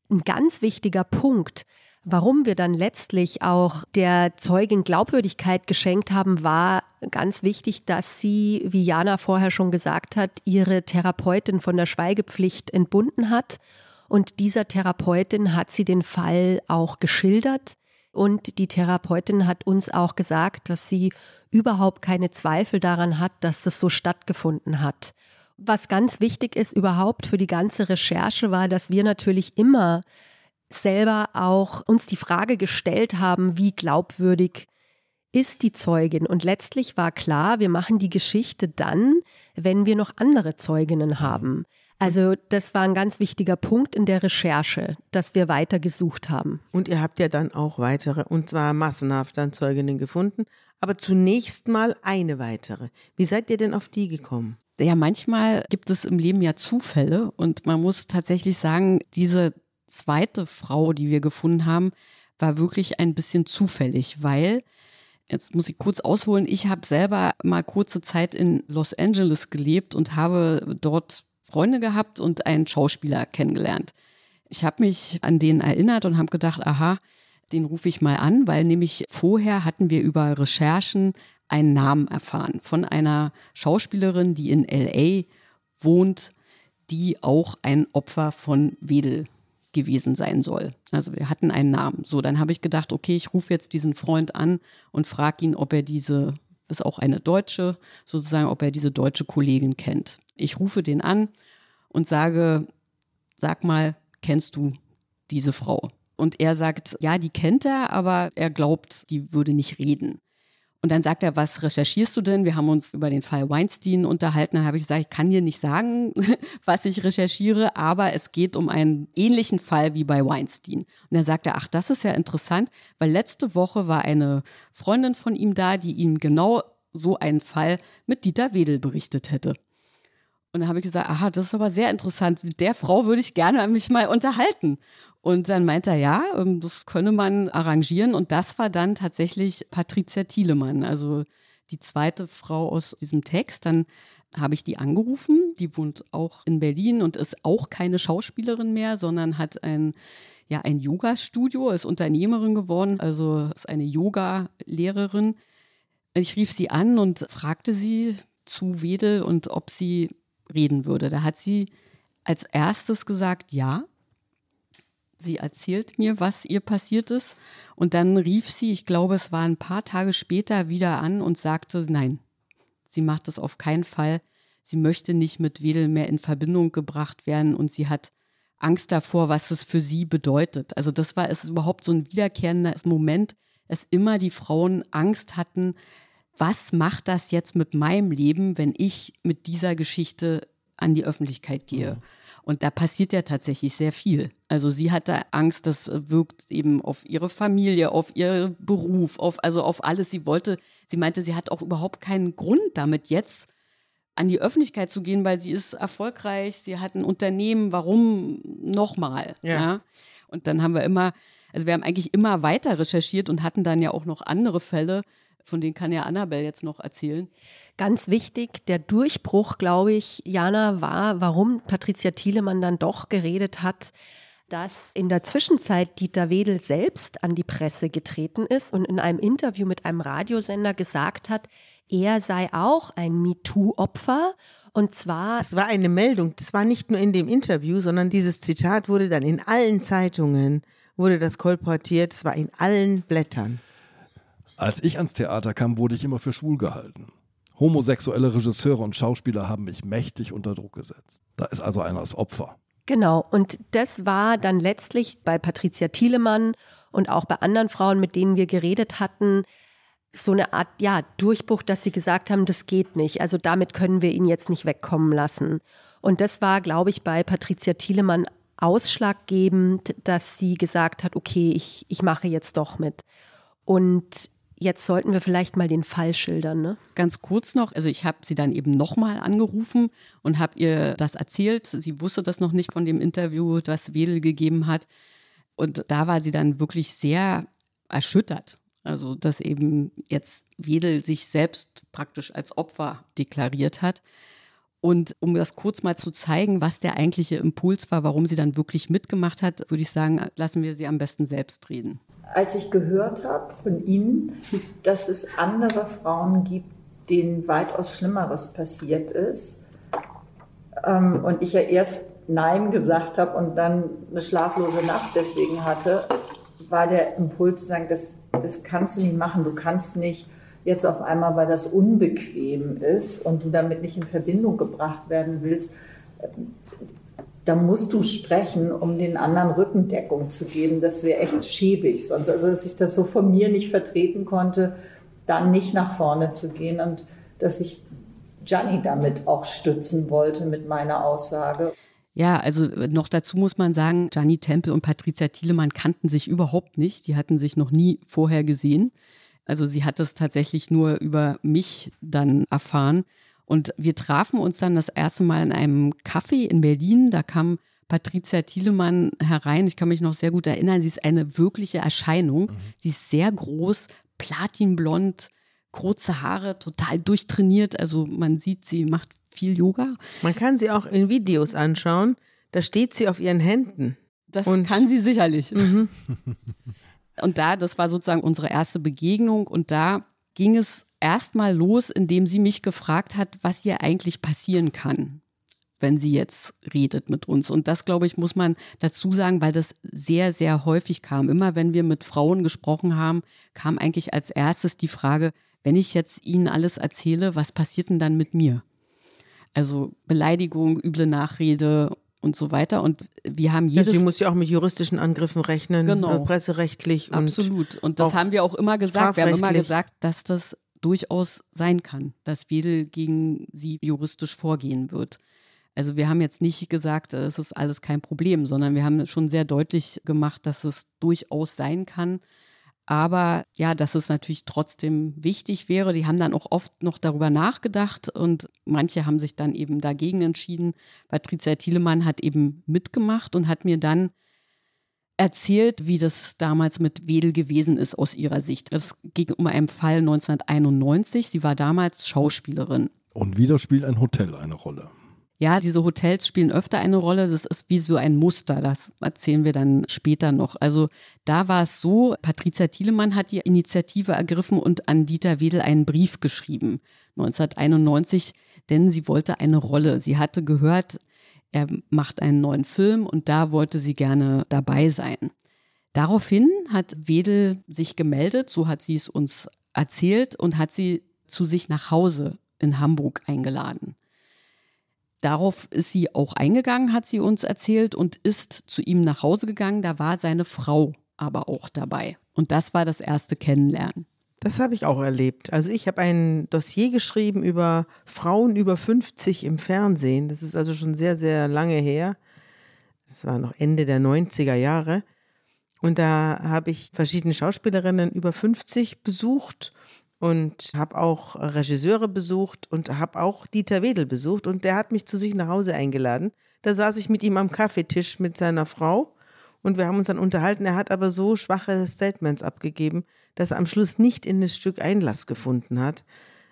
ein ganz wichtiger Punkt, warum wir dann letztlich auch der Zeugin Glaubwürdigkeit geschenkt haben, war ganz wichtig, dass sie, wie Jana vorher schon gesagt hat, ihre Therapeutin von der Schweigepflicht entbunden hat und dieser Therapeutin hat sie den Fall auch geschildert. Und die Therapeutin hat uns auch gesagt, dass sie überhaupt keine Zweifel daran hat, dass das so stattgefunden hat. Was ganz wichtig ist überhaupt für die ganze Recherche war, dass wir natürlich immer selber auch uns die Frage gestellt haben, wie glaubwürdig ist die Zeugin. Und letztlich war klar, wir machen die Geschichte dann, wenn wir noch andere Zeuginnen haben. Also das war ein ganz wichtiger Punkt in der Recherche, dass wir weiter gesucht haben. Und ihr habt ja dann auch weitere, und zwar massenhaft dann Zeuginnen gefunden, aber zunächst mal eine weitere. Wie seid ihr denn auf die gekommen? Ja, manchmal gibt es im Leben ja Zufälle und man muss tatsächlich sagen, diese zweite Frau, die wir gefunden haben, war wirklich ein bisschen zufällig, weil Jetzt muss ich kurz ausholen. Ich habe selber mal kurze Zeit in Los Angeles gelebt und habe dort Freunde gehabt und einen Schauspieler kennengelernt. Ich habe mich an den erinnert und habe gedacht, aha, den rufe ich mal an, weil nämlich vorher hatten wir über Recherchen einen Namen erfahren von einer Schauspielerin, die in LA wohnt, die auch ein Opfer von Wedel gewesen sein soll. Also wir hatten einen Namen. So, dann habe ich gedacht, okay, ich rufe jetzt diesen Freund an und frage ihn, ob er diese, ist auch eine Deutsche, sozusagen, ob er diese deutsche Kollegin kennt. Ich rufe den an und sage, sag mal, kennst du diese Frau? Und er sagt, ja, die kennt er, aber er glaubt, die würde nicht reden. Und dann sagt er, was recherchierst du denn? Wir haben uns über den Fall Weinstein unterhalten. Dann habe ich gesagt, ich kann dir nicht sagen, was ich recherchiere, aber es geht um einen ähnlichen Fall wie bei Weinstein. Und dann sagt er, ach, das ist ja interessant, weil letzte Woche war eine Freundin von ihm da, die ihm genau so einen Fall mit Dieter Wedel berichtet hätte. Und dann habe ich gesagt, aha, das ist aber sehr interessant. Mit der Frau würde ich gerne mich mal unterhalten. Und dann meint er, ja, ähm, das könne man arrangieren. Und das war dann tatsächlich Patricia Thielemann, also die zweite Frau aus diesem Text. Dann habe ich die angerufen. Die wohnt auch in Berlin und ist auch keine Schauspielerin mehr, sondern hat ein, ja, ein Yoga-Studio, ist Unternehmerin geworden, also ist eine Yoga-Lehrerin. Ich rief sie an und fragte sie zu Wedel und ob sie reden würde. Da hat sie als erstes gesagt, ja. Sie erzählt mir, was ihr passiert ist. Und dann rief sie, ich glaube, es war ein paar Tage später, wieder an und sagte, nein, sie macht das auf keinen Fall. Sie möchte nicht mit Wedel mehr in Verbindung gebracht werden und sie hat Angst davor, was es für sie bedeutet. Also das war es überhaupt so ein wiederkehrender Moment, dass immer die Frauen Angst hatten, was macht das jetzt mit meinem Leben, wenn ich mit dieser Geschichte an die Öffentlichkeit gehe? Mhm. Und da passiert ja tatsächlich sehr viel. Also sie hatte Angst, das wirkt eben auf ihre Familie, auf ihren Beruf, auf, also auf alles. Sie wollte, sie meinte, sie hat auch überhaupt keinen Grund damit jetzt an die Öffentlichkeit zu gehen, weil sie ist erfolgreich, sie hat ein Unternehmen, warum nochmal? Ja. ja. Und dann haben wir immer, also wir haben eigentlich immer weiter recherchiert und hatten dann ja auch noch andere Fälle, von denen kann ja Annabelle jetzt noch erzählen. Ganz wichtig, der Durchbruch, glaube ich, Jana, war, warum Patricia Thielemann dann doch geredet hat, dass in der Zwischenzeit Dieter Wedel selbst an die Presse getreten ist und in einem Interview mit einem Radiosender gesagt hat, er sei auch ein MeToo-Opfer. Und zwar. Es war eine Meldung. Das war nicht nur in dem Interview, sondern dieses Zitat wurde dann in allen Zeitungen, wurde das kolportiert. Es war in allen Blättern. Als ich ans Theater kam, wurde ich immer für schwul gehalten. Homosexuelle Regisseure und Schauspieler haben mich mächtig unter Druck gesetzt. Da ist also einer das Opfer. Genau, und das war dann letztlich bei Patricia Thielemann und auch bei anderen Frauen, mit denen wir geredet hatten, so eine Art ja, Durchbruch, dass sie gesagt haben, das geht nicht. Also damit können wir ihn jetzt nicht wegkommen lassen. Und das war, glaube ich, bei Patricia Thielemann ausschlaggebend, dass sie gesagt hat, okay, ich, ich mache jetzt doch mit. Und Jetzt sollten wir vielleicht mal den Fall schildern. Ne? Ganz kurz noch, also ich habe sie dann eben nochmal angerufen und habe ihr das erzählt. Sie wusste das noch nicht von dem Interview, das Wedel gegeben hat. Und da war sie dann wirklich sehr erschüttert. Also, dass eben jetzt Wedel sich selbst praktisch als Opfer deklariert hat. Und um das kurz mal zu zeigen, was der eigentliche Impuls war, warum sie dann wirklich mitgemacht hat, würde ich sagen, lassen wir sie am besten selbst reden als ich gehört habe von Ihnen, dass es andere Frauen gibt, denen weitaus Schlimmeres passiert ist, ähm, und ich ja erst Nein gesagt habe und dann eine schlaflose Nacht deswegen hatte, war der Impuls zu sagen, das, das kannst du nicht machen. Du kannst nicht jetzt auf einmal, weil das unbequem ist und du damit nicht in Verbindung gebracht werden willst, da musst du sprechen, um den anderen Rückendeckung zu geben. Das wäre echt schäbig. Sonst, also, dass ich das so von mir nicht vertreten konnte, dann nicht nach vorne zu gehen und dass ich Gianni damit auch stützen wollte mit meiner Aussage. Ja, also noch dazu muss man sagen, Gianni Temple und Patricia Thielemann kannten sich überhaupt nicht. Die hatten sich noch nie vorher gesehen. Also sie hat es tatsächlich nur über mich dann erfahren. Und wir trafen uns dann das erste Mal in einem Café in Berlin. Da kam Patricia Thielemann herein. Ich kann mich noch sehr gut erinnern. Sie ist eine wirkliche Erscheinung. Mhm. Sie ist sehr groß, platinblond, kurze Haare, total durchtrainiert. Also man sieht, sie macht viel Yoga. Man kann sie auch in Videos anschauen. Da steht sie auf ihren Händen. Das und kann sie sicherlich. Mhm. Und da, das war sozusagen unsere erste Begegnung und da ging es erstmal los, indem sie mich gefragt hat, was hier eigentlich passieren kann, wenn sie jetzt redet mit uns. Und das, glaube ich, muss man dazu sagen, weil das sehr, sehr häufig kam. Immer wenn wir mit Frauen gesprochen haben, kam eigentlich als erstes die Frage, wenn ich jetzt ihnen alles erzähle, was passiert denn dann mit mir? Also Beleidigung, üble Nachrede und so weiter. Und wir haben jedes. Ja, sie muss ja auch mit juristischen Angriffen rechnen, genau. Äh, presserechtlich. Absolut. Und, und das haben wir auch immer gesagt. Wir haben immer gesagt, dass das durchaus sein kann, dass Wedel gegen sie juristisch vorgehen wird. Also wir haben jetzt nicht gesagt, es ist alles kein Problem, sondern wir haben schon sehr deutlich gemacht, dass es durchaus sein kann, aber ja, dass es natürlich trotzdem wichtig wäre. Die haben dann auch oft noch darüber nachgedacht und manche haben sich dann eben dagegen entschieden. Patricia Thielemann hat eben mitgemacht und hat mir dann erzählt, wie das damals mit Wedel gewesen ist aus ihrer Sicht. Es ging um einen Fall 1991. Sie war damals Schauspielerin. Und wieder spielt ein Hotel eine Rolle. Ja, diese Hotels spielen öfter eine Rolle. Das ist wie so ein Muster. Das erzählen wir dann später noch. Also da war es so, Patricia Thielemann hat die Initiative ergriffen und an Dieter Wedel einen Brief geschrieben, 1991, denn sie wollte eine Rolle. Sie hatte gehört, er macht einen neuen Film und da wollte sie gerne dabei sein. Daraufhin hat Wedel sich gemeldet, so hat sie es uns erzählt und hat sie zu sich nach Hause in Hamburg eingeladen. Darauf ist sie auch eingegangen, hat sie uns erzählt, und ist zu ihm nach Hause gegangen. Da war seine Frau aber auch dabei. Und das war das erste Kennenlernen. Das habe ich auch erlebt. Also ich habe ein Dossier geschrieben über Frauen über 50 im Fernsehen. Das ist also schon sehr, sehr lange her. Das war noch Ende der 90er Jahre. Und da habe ich verschiedene Schauspielerinnen über 50 besucht und habe auch Regisseure besucht und habe auch Dieter Wedel besucht und der hat mich zu sich nach Hause eingeladen. Da saß ich mit ihm am Kaffeetisch mit seiner Frau und wir haben uns dann unterhalten. Er hat aber so schwache Statements abgegeben, dass er am Schluss nicht in das Stück Einlass gefunden hat.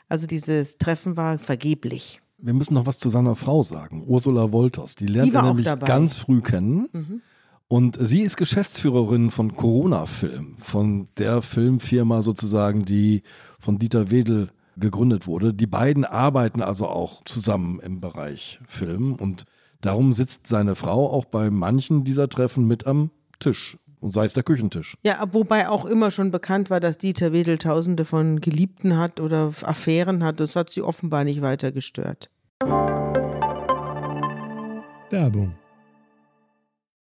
Also dieses Treffen war vergeblich. Wir müssen noch was zu seiner Frau sagen, Ursula Wolters. Die lernt er nämlich ganz früh kennen. Mhm. Und sie ist Geschäftsführerin von Corona Film, von der Filmfirma sozusagen, die von Dieter Wedel gegründet wurde. Die beiden arbeiten also auch zusammen im Bereich Film und darum sitzt seine Frau auch bei manchen dieser Treffen mit am Tisch und sei es der Küchentisch. Ja, wobei auch immer schon bekannt war, dass Dieter Wedel tausende von Geliebten hat oder Affären hat. Das hat sie offenbar nicht weiter gestört. Werbung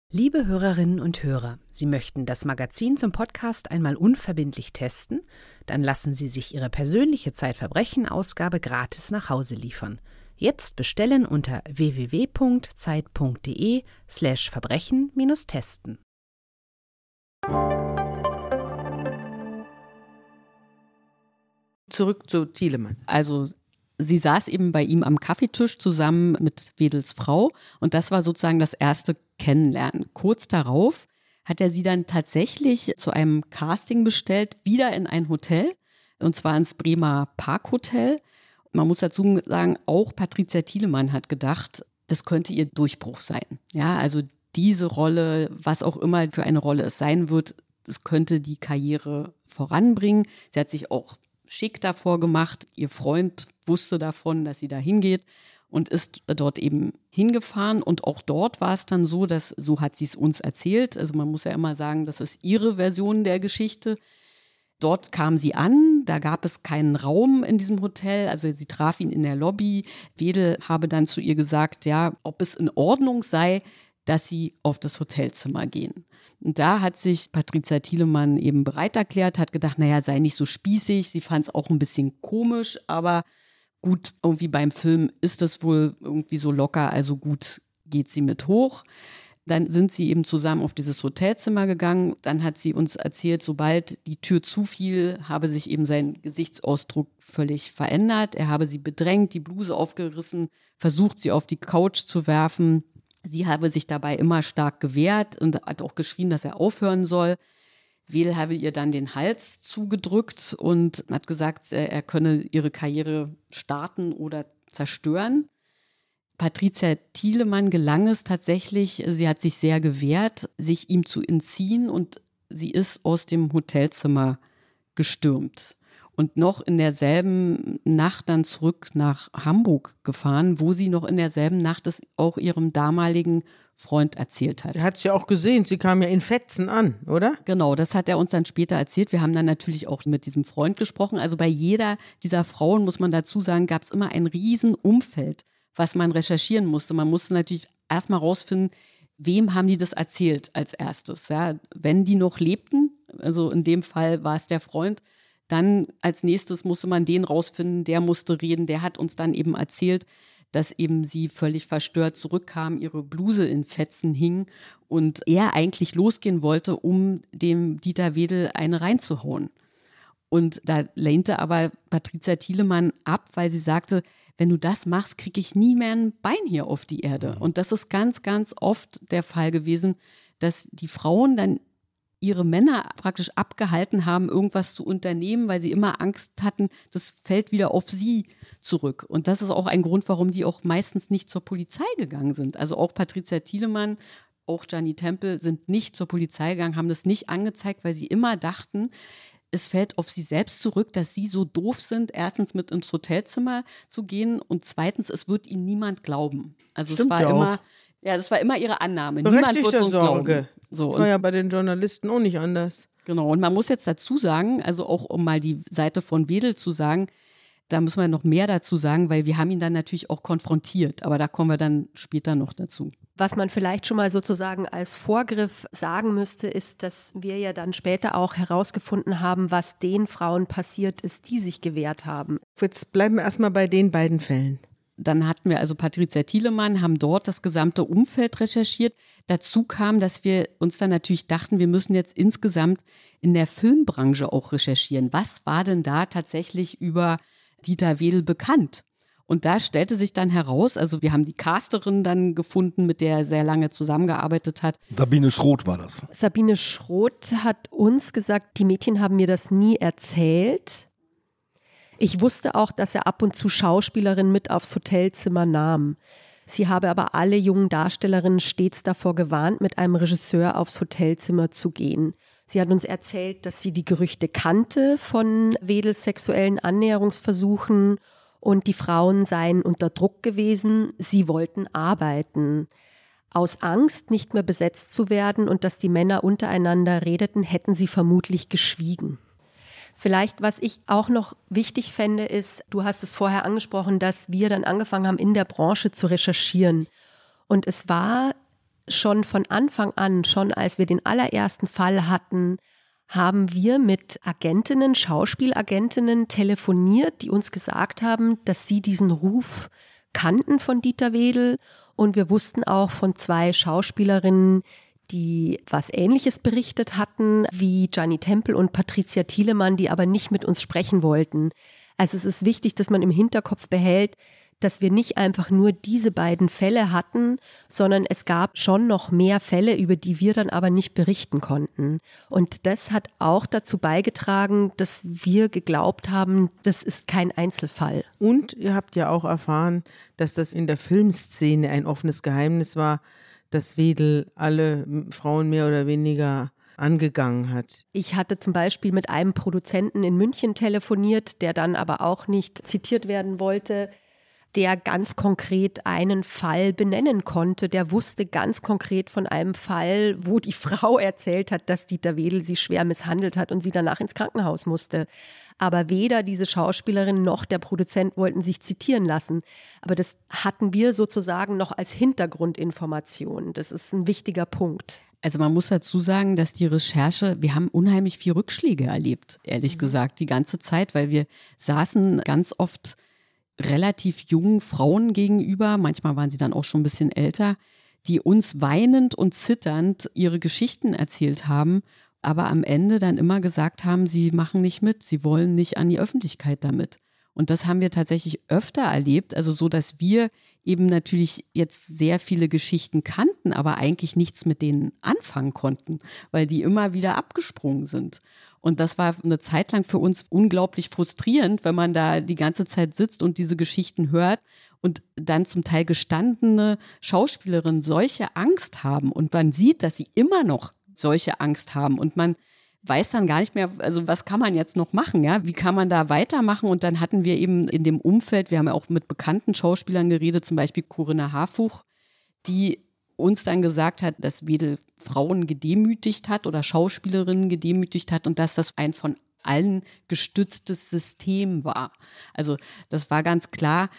Liebe Hörerinnen und Hörer, Sie möchten das Magazin zum Podcast einmal unverbindlich testen? Dann lassen Sie sich Ihre persönliche Zeitverbrechen-Ausgabe gratis nach Hause liefern. Jetzt bestellen unter www.zeit.de/slash Verbrechen-testen. Zurück zu Thielemann. Also sie saß eben bei ihm am Kaffeetisch zusammen mit Wedels Frau und das war sozusagen das erste Kennenlernen. Kurz darauf hat er sie dann tatsächlich zu einem Casting bestellt, wieder in ein Hotel und zwar ins Bremer Parkhotel. Man muss dazu sagen, auch Patricia Thielemann hat gedacht, das könnte ihr Durchbruch sein. Ja, also diese Rolle, was auch immer für eine Rolle es sein wird, das könnte die Karriere voranbringen. Sie hat sich auch schick davor gemacht. Ihr Freund wusste davon, dass sie da hingeht und ist dort eben hingefahren. Und auch dort war es dann so, dass, so hat sie es uns erzählt, also man muss ja immer sagen, das ist ihre Version der Geschichte. Dort kam sie an, da gab es keinen Raum in diesem Hotel, also sie traf ihn in der Lobby. Wedel habe dann zu ihr gesagt, ja, ob es in Ordnung sei, dass sie auf das Hotelzimmer gehen. Und da hat sich Patricia Thielemann eben bereit erklärt, hat gedacht, naja, sei nicht so spießig. Sie fand es auch ein bisschen komisch, aber gut, irgendwie beim Film ist das wohl irgendwie so locker, also gut, geht sie mit hoch. Dann sind sie eben zusammen auf dieses Hotelzimmer gegangen. Dann hat sie uns erzählt, sobald die Tür zufiel, habe sich eben sein Gesichtsausdruck völlig verändert. Er habe sie bedrängt, die Bluse aufgerissen, versucht, sie auf die Couch zu werfen. Sie habe sich dabei immer stark gewehrt und hat auch geschrien, dass er aufhören soll. Wedel habe ihr dann den Hals zugedrückt und hat gesagt, er könne ihre Karriere starten oder zerstören. Patricia Thielemann gelang es tatsächlich, sie hat sich sehr gewehrt, sich ihm zu entziehen und sie ist aus dem Hotelzimmer gestürmt und noch in derselben Nacht dann zurück nach Hamburg gefahren, wo sie noch in derselben Nacht es auch ihrem damaligen Freund erzählt hat. Er hat es ja auch gesehen, sie kam ja in Fetzen an, oder? Genau, das hat er uns dann später erzählt. Wir haben dann natürlich auch mit diesem Freund gesprochen. Also bei jeder dieser Frauen, muss man dazu sagen, gab es immer ein Riesenumfeld was man recherchieren musste. Man musste natürlich erstmal rausfinden, wem haben die das erzählt als erstes. Ja? Wenn die noch lebten, also in dem Fall war es der Freund, dann als nächstes musste man den rausfinden, der musste reden, der hat uns dann eben erzählt, dass eben sie völlig verstört zurückkam, ihre Bluse in Fetzen hing und er eigentlich losgehen wollte, um dem Dieter Wedel eine reinzuhauen. Und da lehnte aber Patricia Thielemann ab, weil sie sagte, wenn du das machst, kriege ich nie mehr ein Bein hier auf die Erde. Mhm. Und das ist ganz, ganz oft der Fall gewesen, dass die Frauen dann ihre Männer praktisch abgehalten haben, irgendwas zu unternehmen, weil sie immer Angst hatten, das fällt wieder auf sie zurück. Und das ist auch ein Grund, warum die auch meistens nicht zur Polizei gegangen sind. Also auch Patricia Thielemann, auch Gianni Temple sind nicht zur Polizei gegangen, haben das nicht angezeigt, weil sie immer dachten, es fällt auf sie selbst zurück, dass sie so doof sind, erstens mit ins Hotelzimmer zu gehen und zweitens, es wird ihnen niemand glauben. Also Stimmt es war ja immer, ja, das war immer ihre Annahme. Niemand wird so Sorge. glauben. So, das war ja bei den Journalisten auch nicht anders. Genau, und man muss jetzt dazu sagen, also auch um mal die Seite von Wedel zu sagen, da müssen wir noch mehr dazu sagen, weil wir haben ihn dann natürlich auch konfrontiert, aber da kommen wir dann später noch dazu. Was man vielleicht schon mal sozusagen als Vorgriff sagen müsste, ist, dass wir ja dann später auch herausgefunden haben, was den Frauen passiert ist, die sich gewehrt haben. Jetzt bleiben wir erstmal bei den beiden Fällen. Dann hatten wir also Patricia Thielemann, haben dort das gesamte Umfeld recherchiert. Dazu kam, dass wir uns dann natürlich dachten, wir müssen jetzt insgesamt in der Filmbranche auch recherchieren. Was war denn da tatsächlich über Dieter Wedel bekannt. Und da stellte sich dann heraus, also wir haben die Casterin dann gefunden, mit der er sehr lange zusammengearbeitet hat. Sabine Schroth war das. Sabine Schroth hat uns gesagt, die Mädchen haben mir das nie erzählt. Ich wusste auch, dass er ab und zu Schauspielerinnen mit aufs Hotelzimmer nahm. Sie habe aber alle jungen Darstellerinnen stets davor gewarnt, mit einem Regisseur aufs Hotelzimmer zu gehen. Sie hat uns erzählt, dass sie die Gerüchte kannte von Wedels sexuellen Annäherungsversuchen und die Frauen seien unter Druck gewesen. Sie wollten arbeiten. Aus Angst, nicht mehr besetzt zu werden und dass die Männer untereinander redeten, hätten sie vermutlich geschwiegen. Vielleicht, was ich auch noch wichtig fände, ist, du hast es vorher angesprochen, dass wir dann angefangen haben, in der Branche zu recherchieren. Und es war schon von Anfang an, schon als wir den allerersten Fall hatten, haben wir mit Agentinnen, Schauspielagentinnen telefoniert, die uns gesagt haben, dass sie diesen Ruf kannten von Dieter Wedel. Und wir wussten auch von zwei Schauspielerinnen, die was Ähnliches berichtet hatten, wie Gianni Temple und Patricia Thielemann, die aber nicht mit uns sprechen wollten. Also es ist wichtig, dass man im Hinterkopf behält, dass wir nicht einfach nur diese beiden Fälle hatten, sondern es gab schon noch mehr Fälle, über die wir dann aber nicht berichten konnten. Und das hat auch dazu beigetragen, dass wir geglaubt haben, das ist kein Einzelfall. Und ihr habt ja auch erfahren, dass das in der Filmszene ein offenes Geheimnis war, dass Wedel alle Frauen mehr oder weniger angegangen hat. Ich hatte zum Beispiel mit einem Produzenten in München telefoniert, der dann aber auch nicht zitiert werden wollte der ganz konkret einen Fall benennen konnte. Der wusste ganz konkret von einem Fall, wo die Frau erzählt hat, dass Dieter Wedel sie schwer misshandelt hat und sie danach ins Krankenhaus musste. Aber weder diese Schauspielerin noch der Produzent wollten sich zitieren lassen. Aber das hatten wir sozusagen noch als Hintergrundinformation. Das ist ein wichtiger Punkt. Also man muss dazu sagen, dass die Recherche, wir haben unheimlich viel Rückschläge erlebt, ehrlich mhm. gesagt, die ganze Zeit, weil wir saßen ganz oft relativ jungen Frauen gegenüber, manchmal waren sie dann auch schon ein bisschen älter, die uns weinend und zitternd ihre Geschichten erzählt haben, aber am Ende dann immer gesagt haben, sie machen nicht mit, sie wollen nicht an die Öffentlichkeit damit. Und das haben wir tatsächlich öfter erlebt, also so, dass wir eben natürlich jetzt sehr viele Geschichten kannten, aber eigentlich nichts mit denen anfangen konnten, weil die immer wieder abgesprungen sind. Und das war eine Zeit lang für uns unglaublich frustrierend, wenn man da die ganze Zeit sitzt und diese Geschichten hört und dann zum Teil gestandene Schauspielerinnen solche Angst haben. Und man sieht, dass sie immer noch solche Angst haben. Und man weiß dann gar nicht mehr, also was kann man jetzt noch machen, ja? Wie kann man da weitermachen? Und dann hatten wir eben in dem Umfeld, wir haben ja auch mit bekannten Schauspielern geredet, zum Beispiel Corinna Harfuch, die uns dann gesagt hat, dass Wedel Frauen gedemütigt hat oder Schauspielerinnen gedemütigt hat und dass das ein von allen gestütztes System war. Also das war ganz klar,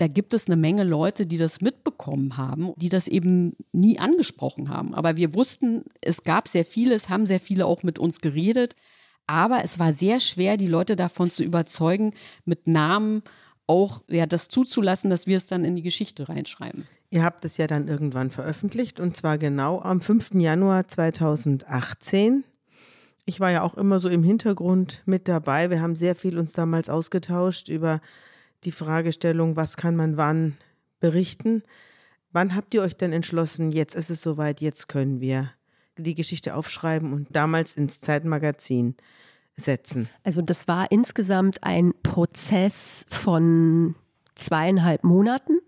da gibt es eine Menge Leute, die das mitbekommen haben, die das eben nie angesprochen haben. Aber wir wussten, es gab sehr viele, es haben sehr viele auch mit uns geredet. Aber es war sehr schwer, die Leute davon zu überzeugen, mit Namen auch ja, das zuzulassen, dass wir es dann in die Geschichte reinschreiben. Ihr habt es ja dann irgendwann veröffentlicht und zwar genau am 5. Januar 2018. Ich war ja auch immer so im Hintergrund mit dabei. Wir haben sehr viel uns damals ausgetauscht über die Fragestellung, was kann man wann berichten. Wann habt ihr euch denn entschlossen, jetzt ist es soweit, jetzt können wir die Geschichte aufschreiben und damals ins Zeitmagazin setzen? Also das war insgesamt ein Prozess von zweieinhalb Monaten.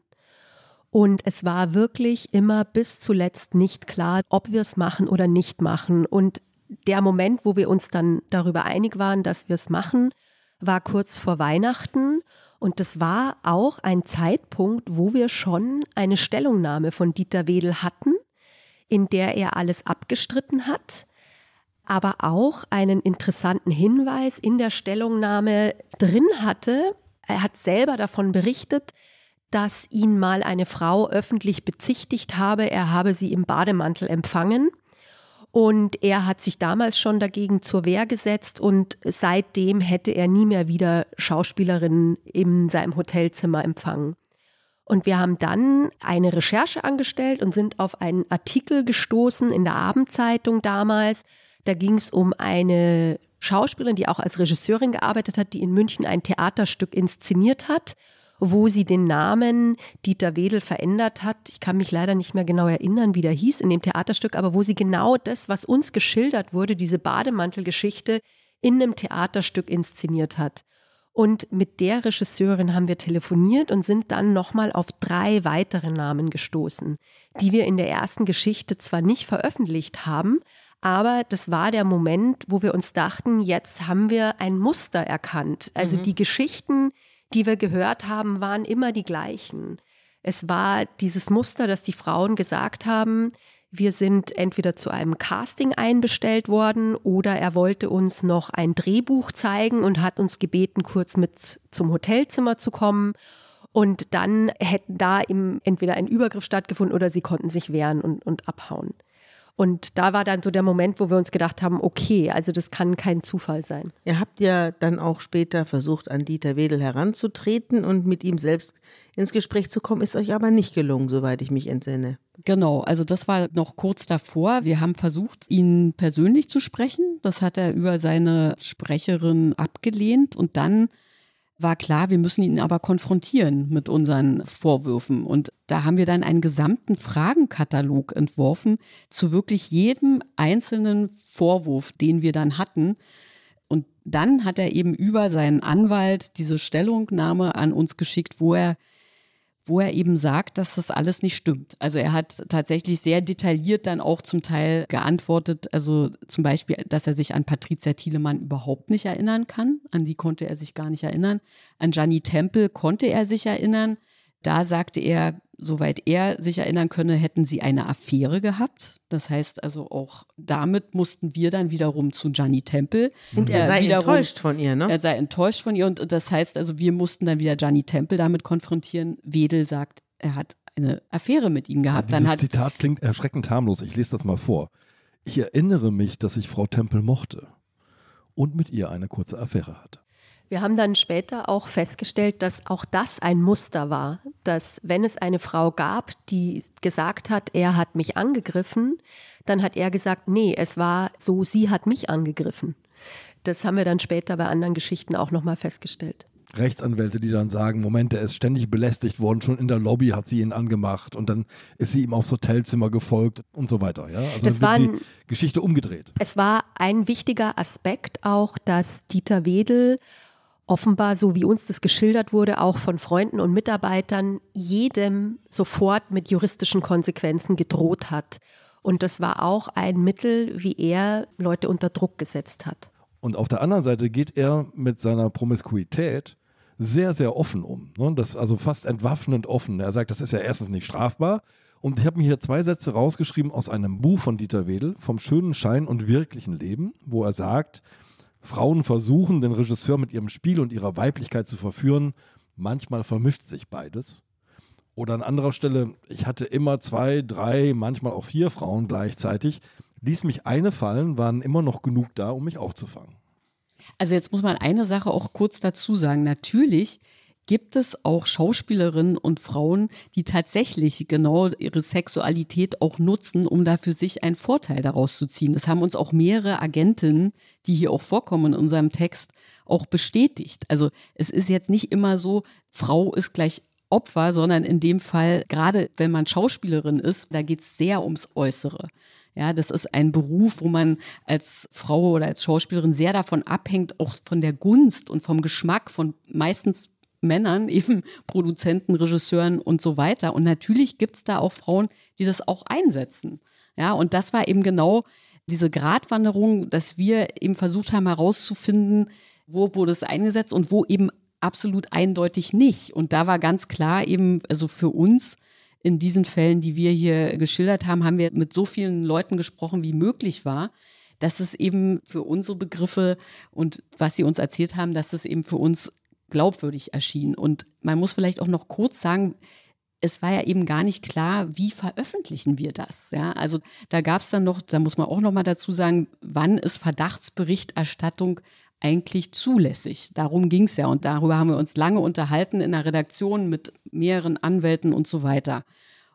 Und es war wirklich immer bis zuletzt nicht klar, ob wir es machen oder nicht machen. Und der Moment, wo wir uns dann darüber einig waren, dass wir es machen, war kurz vor Weihnachten. Und das war auch ein Zeitpunkt, wo wir schon eine Stellungnahme von Dieter Wedel hatten, in der er alles abgestritten hat, aber auch einen interessanten Hinweis in der Stellungnahme drin hatte. Er hat selber davon berichtet, dass ihn mal eine Frau öffentlich bezichtigt habe, er habe sie im Bademantel empfangen und er hat sich damals schon dagegen zur Wehr gesetzt und seitdem hätte er nie mehr wieder Schauspielerinnen in seinem Hotelzimmer empfangen. Und wir haben dann eine Recherche angestellt und sind auf einen Artikel gestoßen in der Abendzeitung damals. Da ging es um eine Schauspielerin, die auch als Regisseurin gearbeitet hat, die in München ein Theaterstück inszeniert hat wo sie den Namen Dieter Wedel verändert hat. Ich kann mich leider nicht mehr genau erinnern, wie der hieß in dem Theaterstück, aber wo sie genau das, was uns geschildert wurde, diese Bademantelgeschichte, in einem Theaterstück inszeniert hat. Und mit der Regisseurin haben wir telefoniert und sind dann nochmal auf drei weitere Namen gestoßen, die wir in der ersten Geschichte zwar nicht veröffentlicht haben, aber das war der Moment, wo wir uns dachten, jetzt haben wir ein Muster erkannt. Also mhm. die Geschichten, die wir gehört haben, waren immer die gleichen. Es war dieses Muster, dass die Frauen gesagt haben, wir sind entweder zu einem Casting einbestellt worden oder er wollte uns noch ein Drehbuch zeigen und hat uns gebeten, kurz mit zum Hotelzimmer zu kommen. Und dann hätten da eben entweder ein Übergriff stattgefunden oder sie konnten sich wehren und, und abhauen. Und da war dann so der Moment, wo wir uns gedacht haben, okay, also das kann kein Zufall sein. Ihr habt ja dann auch später versucht, an Dieter Wedel heranzutreten und mit ihm selbst ins Gespräch zu kommen, ist euch aber nicht gelungen, soweit ich mich entsinne. Genau, also das war noch kurz davor. Wir haben versucht, ihn persönlich zu sprechen. Das hat er über seine Sprecherin abgelehnt und dann war klar, wir müssen ihn aber konfrontieren mit unseren Vorwürfen. Und da haben wir dann einen gesamten Fragenkatalog entworfen zu wirklich jedem einzelnen Vorwurf, den wir dann hatten. Und dann hat er eben über seinen Anwalt diese Stellungnahme an uns geschickt, wo er wo er eben sagt, dass das alles nicht stimmt. Also er hat tatsächlich sehr detailliert dann auch zum Teil geantwortet, also zum Beispiel, dass er sich an Patricia Thielemann überhaupt nicht erinnern kann, an die konnte er sich gar nicht erinnern, an Gianni Temple konnte er sich erinnern, da sagte er, soweit er sich erinnern könne, hätten sie eine Affäre gehabt. Das heißt also auch damit mussten wir dann wiederum zu Gianni Temple. Und er sei wiederum, enttäuscht von ihr, ne? Er sei enttäuscht von ihr und das heißt also, wir mussten dann wieder Gianni Temple damit konfrontieren. Wedel sagt, er hat eine Affäre mit ihm gehabt. Ja, dieses Zitat klingt erschreckend harmlos. Ich lese das mal vor. Ich erinnere mich, dass ich Frau Temple mochte und mit ihr eine kurze Affäre hatte. Wir haben dann später auch festgestellt, dass auch das ein Muster war, dass wenn es eine Frau gab, die gesagt hat, er hat mich angegriffen, dann hat er gesagt, nee, es war so, sie hat mich angegriffen. Das haben wir dann später bei anderen Geschichten auch nochmal festgestellt. Rechtsanwälte, die dann sagen, Moment, er ist ständig belästigt worden, schon in der Lobby hat sie ihn angemacht und dann ist sie ihm aufs Hotelzimmer gefolgt und so weiter. Ja? Also das war die Geschichte umgedreht. Es war ein wichtiger Aspekt auch, dass Dieter Wedel offenbar, so wie uns das geschildert wurde, auch von Freunden und Mitarbeitern, jedem sofort mit juristischen Konsequenzen gedroht hat. Und das war auch ein Mittel, wie er Leute unter Druck gesetzt hat. Und auf der anderen Seite geht er mit seiner Promiskuität sehr, sehr offen um. Ne? Das ist also fast entwaffnend offen. Er sagt, das ist ja erstens nicht strafbar. Und ich habe mir hier zwei Sätze rausgeschrieben aus einem Buch von Dieter Wedel, vom schönen Schein und wirklichen Leben, wo er sagt, Frauen versuchen, den Regisseur mit ihrem Spiel und ihrer Weiblichkeit zu verführen. Manchmal vermischt sich beides. Oder an anderer Stelle, ich hatte immer zwei, drei, manchmal auch vier Frauen gleichzeitig. Ließ mich eine fallen, waren immer noch genug da, um mich aufzufangen. Also jetzt muss man eine Sache auch kurz dazu sagen. Natürlich gibt es auch Schauspielerinnen und Frauen, die tatsächlich genau ihre Sexualität auch nutzen, um da für sich einen Vorteil daraus zu ziehen. Das haben uns auch mehrere Agentinnen, die hier auch vorkommen in unserem Text, auch bestätigt. Also es ist jetzt nicht immer so, Frau ist gleich Opfer, sondern in dem Fall, gerade wenn man Schauspielerin ist, da geht es sehr ums Äußere. Ja, das ist ein Beruf, wo man als Frau oder als Schauspielerin sehr davon abhängt, auch von der Gunst und vom Geschmack von meistens Männern, eben Produzenten, Regisseuren und so weiter. Und natürlich gibt es da auch Frauen, die das auch einsetzen. Ja, und das war eben genau diese Gratwanderung, dass wir eben versucht haben herauszufinden, wo wurde es eingesetzt und wo eben absolut eindeutig nicht. Und da war ganz klar eben, also für uns in diesen Fällen, die wir hier geschildert haben, haben wir mit so vielen Leuten gesprochen, wie möglich war, dass es eben für unsere Begriffe und was sie uns erzählt haben, dass es eben für uns glaubwürdig erschien. Und man muss vielleicht auch noch kurz sagen, es war ja eben gar nicht klar, wie veröffentlichen wir das. Ja, also da gab es dann noch, da muss man auch noch mal dazu sagen, wann ist Verdachtsberichterstattung eigentlich zulässig? Darum ging es ja und darüber haben wir uns lange unterhalten in der Redaktion mit mehreren Anwälten und so weiter.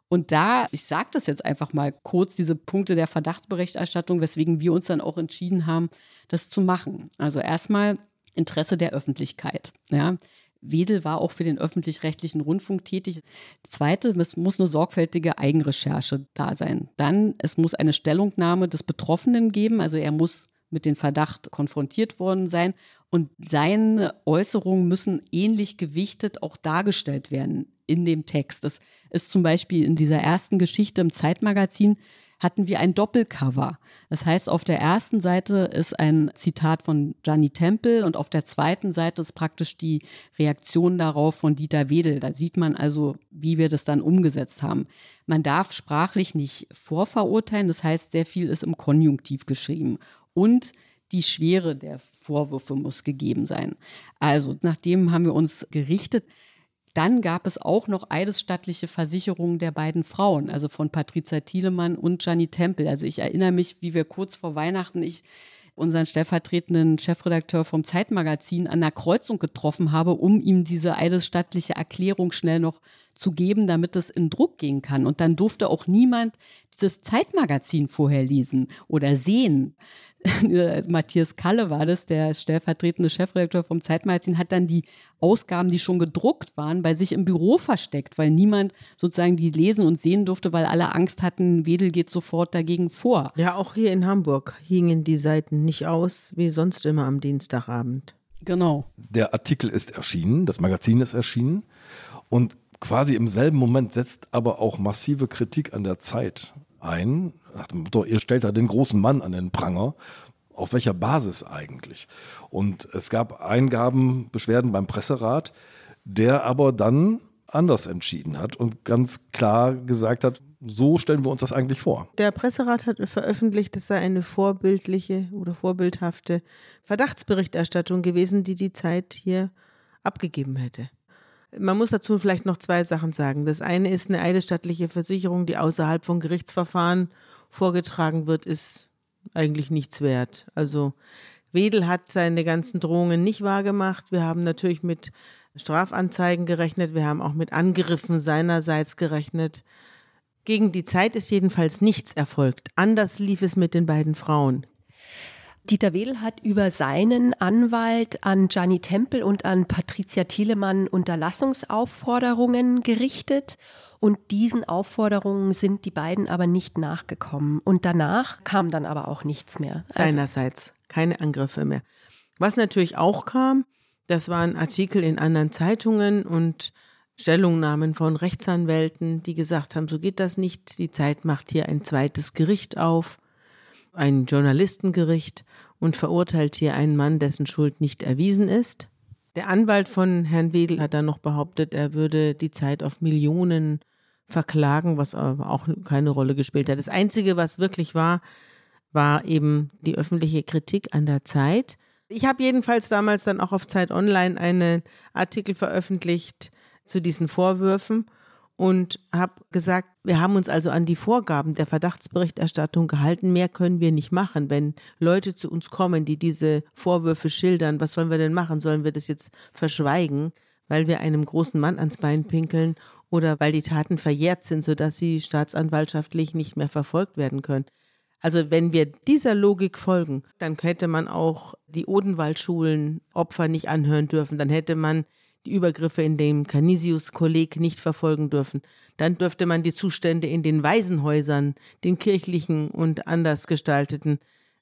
Und da, ich sage das jetzt einfach mal kurz, diese Punkte der Verdachtsberichterstattung, weswegen wir uns dann auch entschieden haben, das zu machen. Also erstmal Interesse der Öffentlichkeit. Ja. Wedel war auch für den öffentlich-rechtlichen Rundfunk tätig. Zweite, es muss eine sorgfältige Eigenrecherche da sein. Dann, es muss eine Stellungnahme des Betroffenen geben, also er muss mit dem Verdacht konfrontiert worden sein und seine Äußerungen müssen ähnlich gewichtet auch dargestellt werden in dem Text. Das ist zum Beispiel in dieser ersten Geschichte im Zeitmagazin hatten wir ein Doppelcover. Das heißt, auf der ersten Seite ist ein Zitat von Gianni Temple und auf der zweiten Seite ist praktisch die Reaktion darauf von Dieter Wedel. Da sieht man also, wie wir das dann umgesetzt haben. Man darf sprachlich nicht vorverurteilen, das heißt, sehr viel ist im Konjunktiv geschrieben. Und die Schwere der Vorwürfe muss gegeben sein. Also, nachdem haben wir uns gerichtet. Dann gab es auch noch eidesstattliche Versicherungen der beiden Frauen, also von Patricia Thielemann und Gianni Tempel. Also ich erinnere mich, wie wir kurz vor Weihnachten, ich unseren stellvertretenden Chefredakteur vom Zeitmagazin an der Kreuzung getroffen habe, um ihm diese eidesstattliche Erklärung schnell noch zu geben, damit es in Druck gehen kann. Und dann durfte auch niemand dieses Zeitmagazin vorher lesen oder sehen. Matthias Kalle war das, der stellvertretende Chefredakteur vom Zeitmagazin, hat dann die Ausgaben, die schon gedruckt waren, bei sich im Büro versteckt, weil niemand sozusagen die lesen und sehen durfte, weil alle Angst hatten, Wedel geht sofort dagegen vor. Ja, auch hier in Hamburg hingen die Seiten nicht aus, wie sonst immer am Dienstagabend. Genau. Der Artikel ist erschienen, das Magazin ist erschienen und quasi im selben Moment setzt aber auch massive Kritik an der Zeit ein. Ihr stellt da den großen Mann an den Pranger. Auf welcher Basis eigentlich? Und es gab Eingaben, Beschwerden beim Presserat, der aber dann anders entschieden hat und ganz klar gesagt hat, so stellen wir uns das eigentlich vor. Der Presserat hat veröffentlicht, es sei eine vorbildliche oder vorbildhafte Verdachtsberichterstattung gewesen, die die Zeit hier abgegeben hätte. Man muss dazu vielleicht noch zwei Sachen sagen. Das eine ist eine eidesstattliche Versicherung, die außerhalb von Gerichtsverfahren vorgetragen wird, ist eigentlich nichts wert. Also Wedel hat seine ganzen Drohungen nicht wahrgemacht. Wir haben natürlich mit Strafanzeigen gerechnet. Wir haben auch mit Angriffen seinerseits gerechnet. Gegen die Zeit ist jedenfalls nichts erfolgt. Anders lief es mit den beiden Frauen. Dieter Wedel hat über seinen Anwalt an Gianni Tempel und an Patricia Thielemann Unterlassungsaufforderungen gerichtet. Und diesen Aufforderungen sind die beiden aber nicht nachgekommen. Und danach kam dann aber auch nichts mehr. Also Seinerseits keine Angriffe mehr. Was natürlich auch kam, das waren Artikel in anderen Zeitungen und Stellungnahmen von Rechtsanwälten, die gesagt haben, so geht das nicht. Die Zeit macht hier ein zweites Gericht auf, ein Journalistengericht und verurteilt hier einen Mann, dessen Schuld nicht erwiesen ist. Der Anwalt von Herrn Wedel hat dann noch behauptet, er würde die Zeit auf Millionen verklagen, was aber auch keine Rolle gespielt hat. Das Einzige, was wirklich war, war eben die öffentliche Kritik an der Zeit. Ich habe jedenfalls damals dann auch auf Zeit Online einen Artikel veröffentlicht zu diesen Vorwürfen und habe gesagt, wir haben uns also an die Vorgaben der Verdachtsberichterstattung gehalten. Mehr können wir nicht machen. Wenn Leute zu uns kommen, die diese Vorwürfe schildern, was sollen wir denn machen? Sollen wir das jetzt verschweigen, weil wir einem großen Mann ans Bein pinkeln oder weil die Taten verjährt sind, sodass sie staatsanwaltschaftlich nicht mehr verfolgt werden können? Also wenn wir dieser Logik folgen, dann hätte man auch die Odenwaldschulen Opfer nicht anhören dürfen, dann hätte man die Übergriffe in dem Canisius-Kolleg nicht verfolgen dürfen. Dann dürfte man die Zustände in den Waisenhäusern, den kirchlichen und anders gestalteten,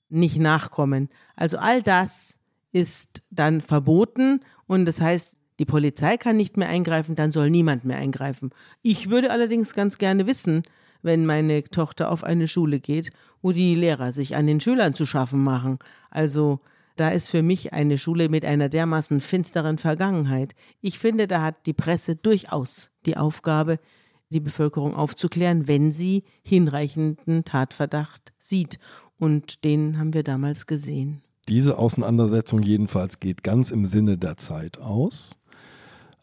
nicht nachkommen. Also all das ist dann verboten und das heißt, die Polizei kann nicht mehr eingreifen, dann soll niemand mehr eingreifen. Ich würde allerdings ganz gerne wissen, wenn meine Tochter auf eine Schule geht, wo die Lehrer sich an den Schülern zu schaffen machen. Also da ist für mich eine Schule mit einer dermaßen finsteren Vergangenheit. Ich finde, da hat die Presse durchaus die Aufgabe, die Bevölkerung aufzuklären, wenn sie hinreichenden Tatverdacht sieht. Und den haben wir damals gesehen. Diese Auseinandersetzung jedenfalls geht ganz im Sinne der Zeit aus.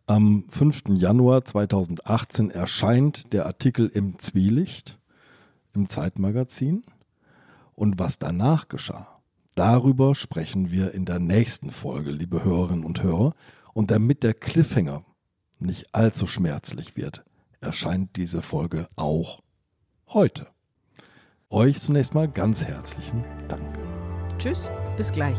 Am 5. Januar 2018 erscheint der Artikel im Zwielicht im Zeitmagazin. Und was danach geschah, darüber sprechen wir in der nächsten Folge, liebe Hörerinnen und Hörer. Und damit der Cliffhanger nicht allzu schmerzlich wird, erscheint diese Folge auch heute. Euch zunächst mal ganz herzlichen Dank. Tschüss, bis gleich.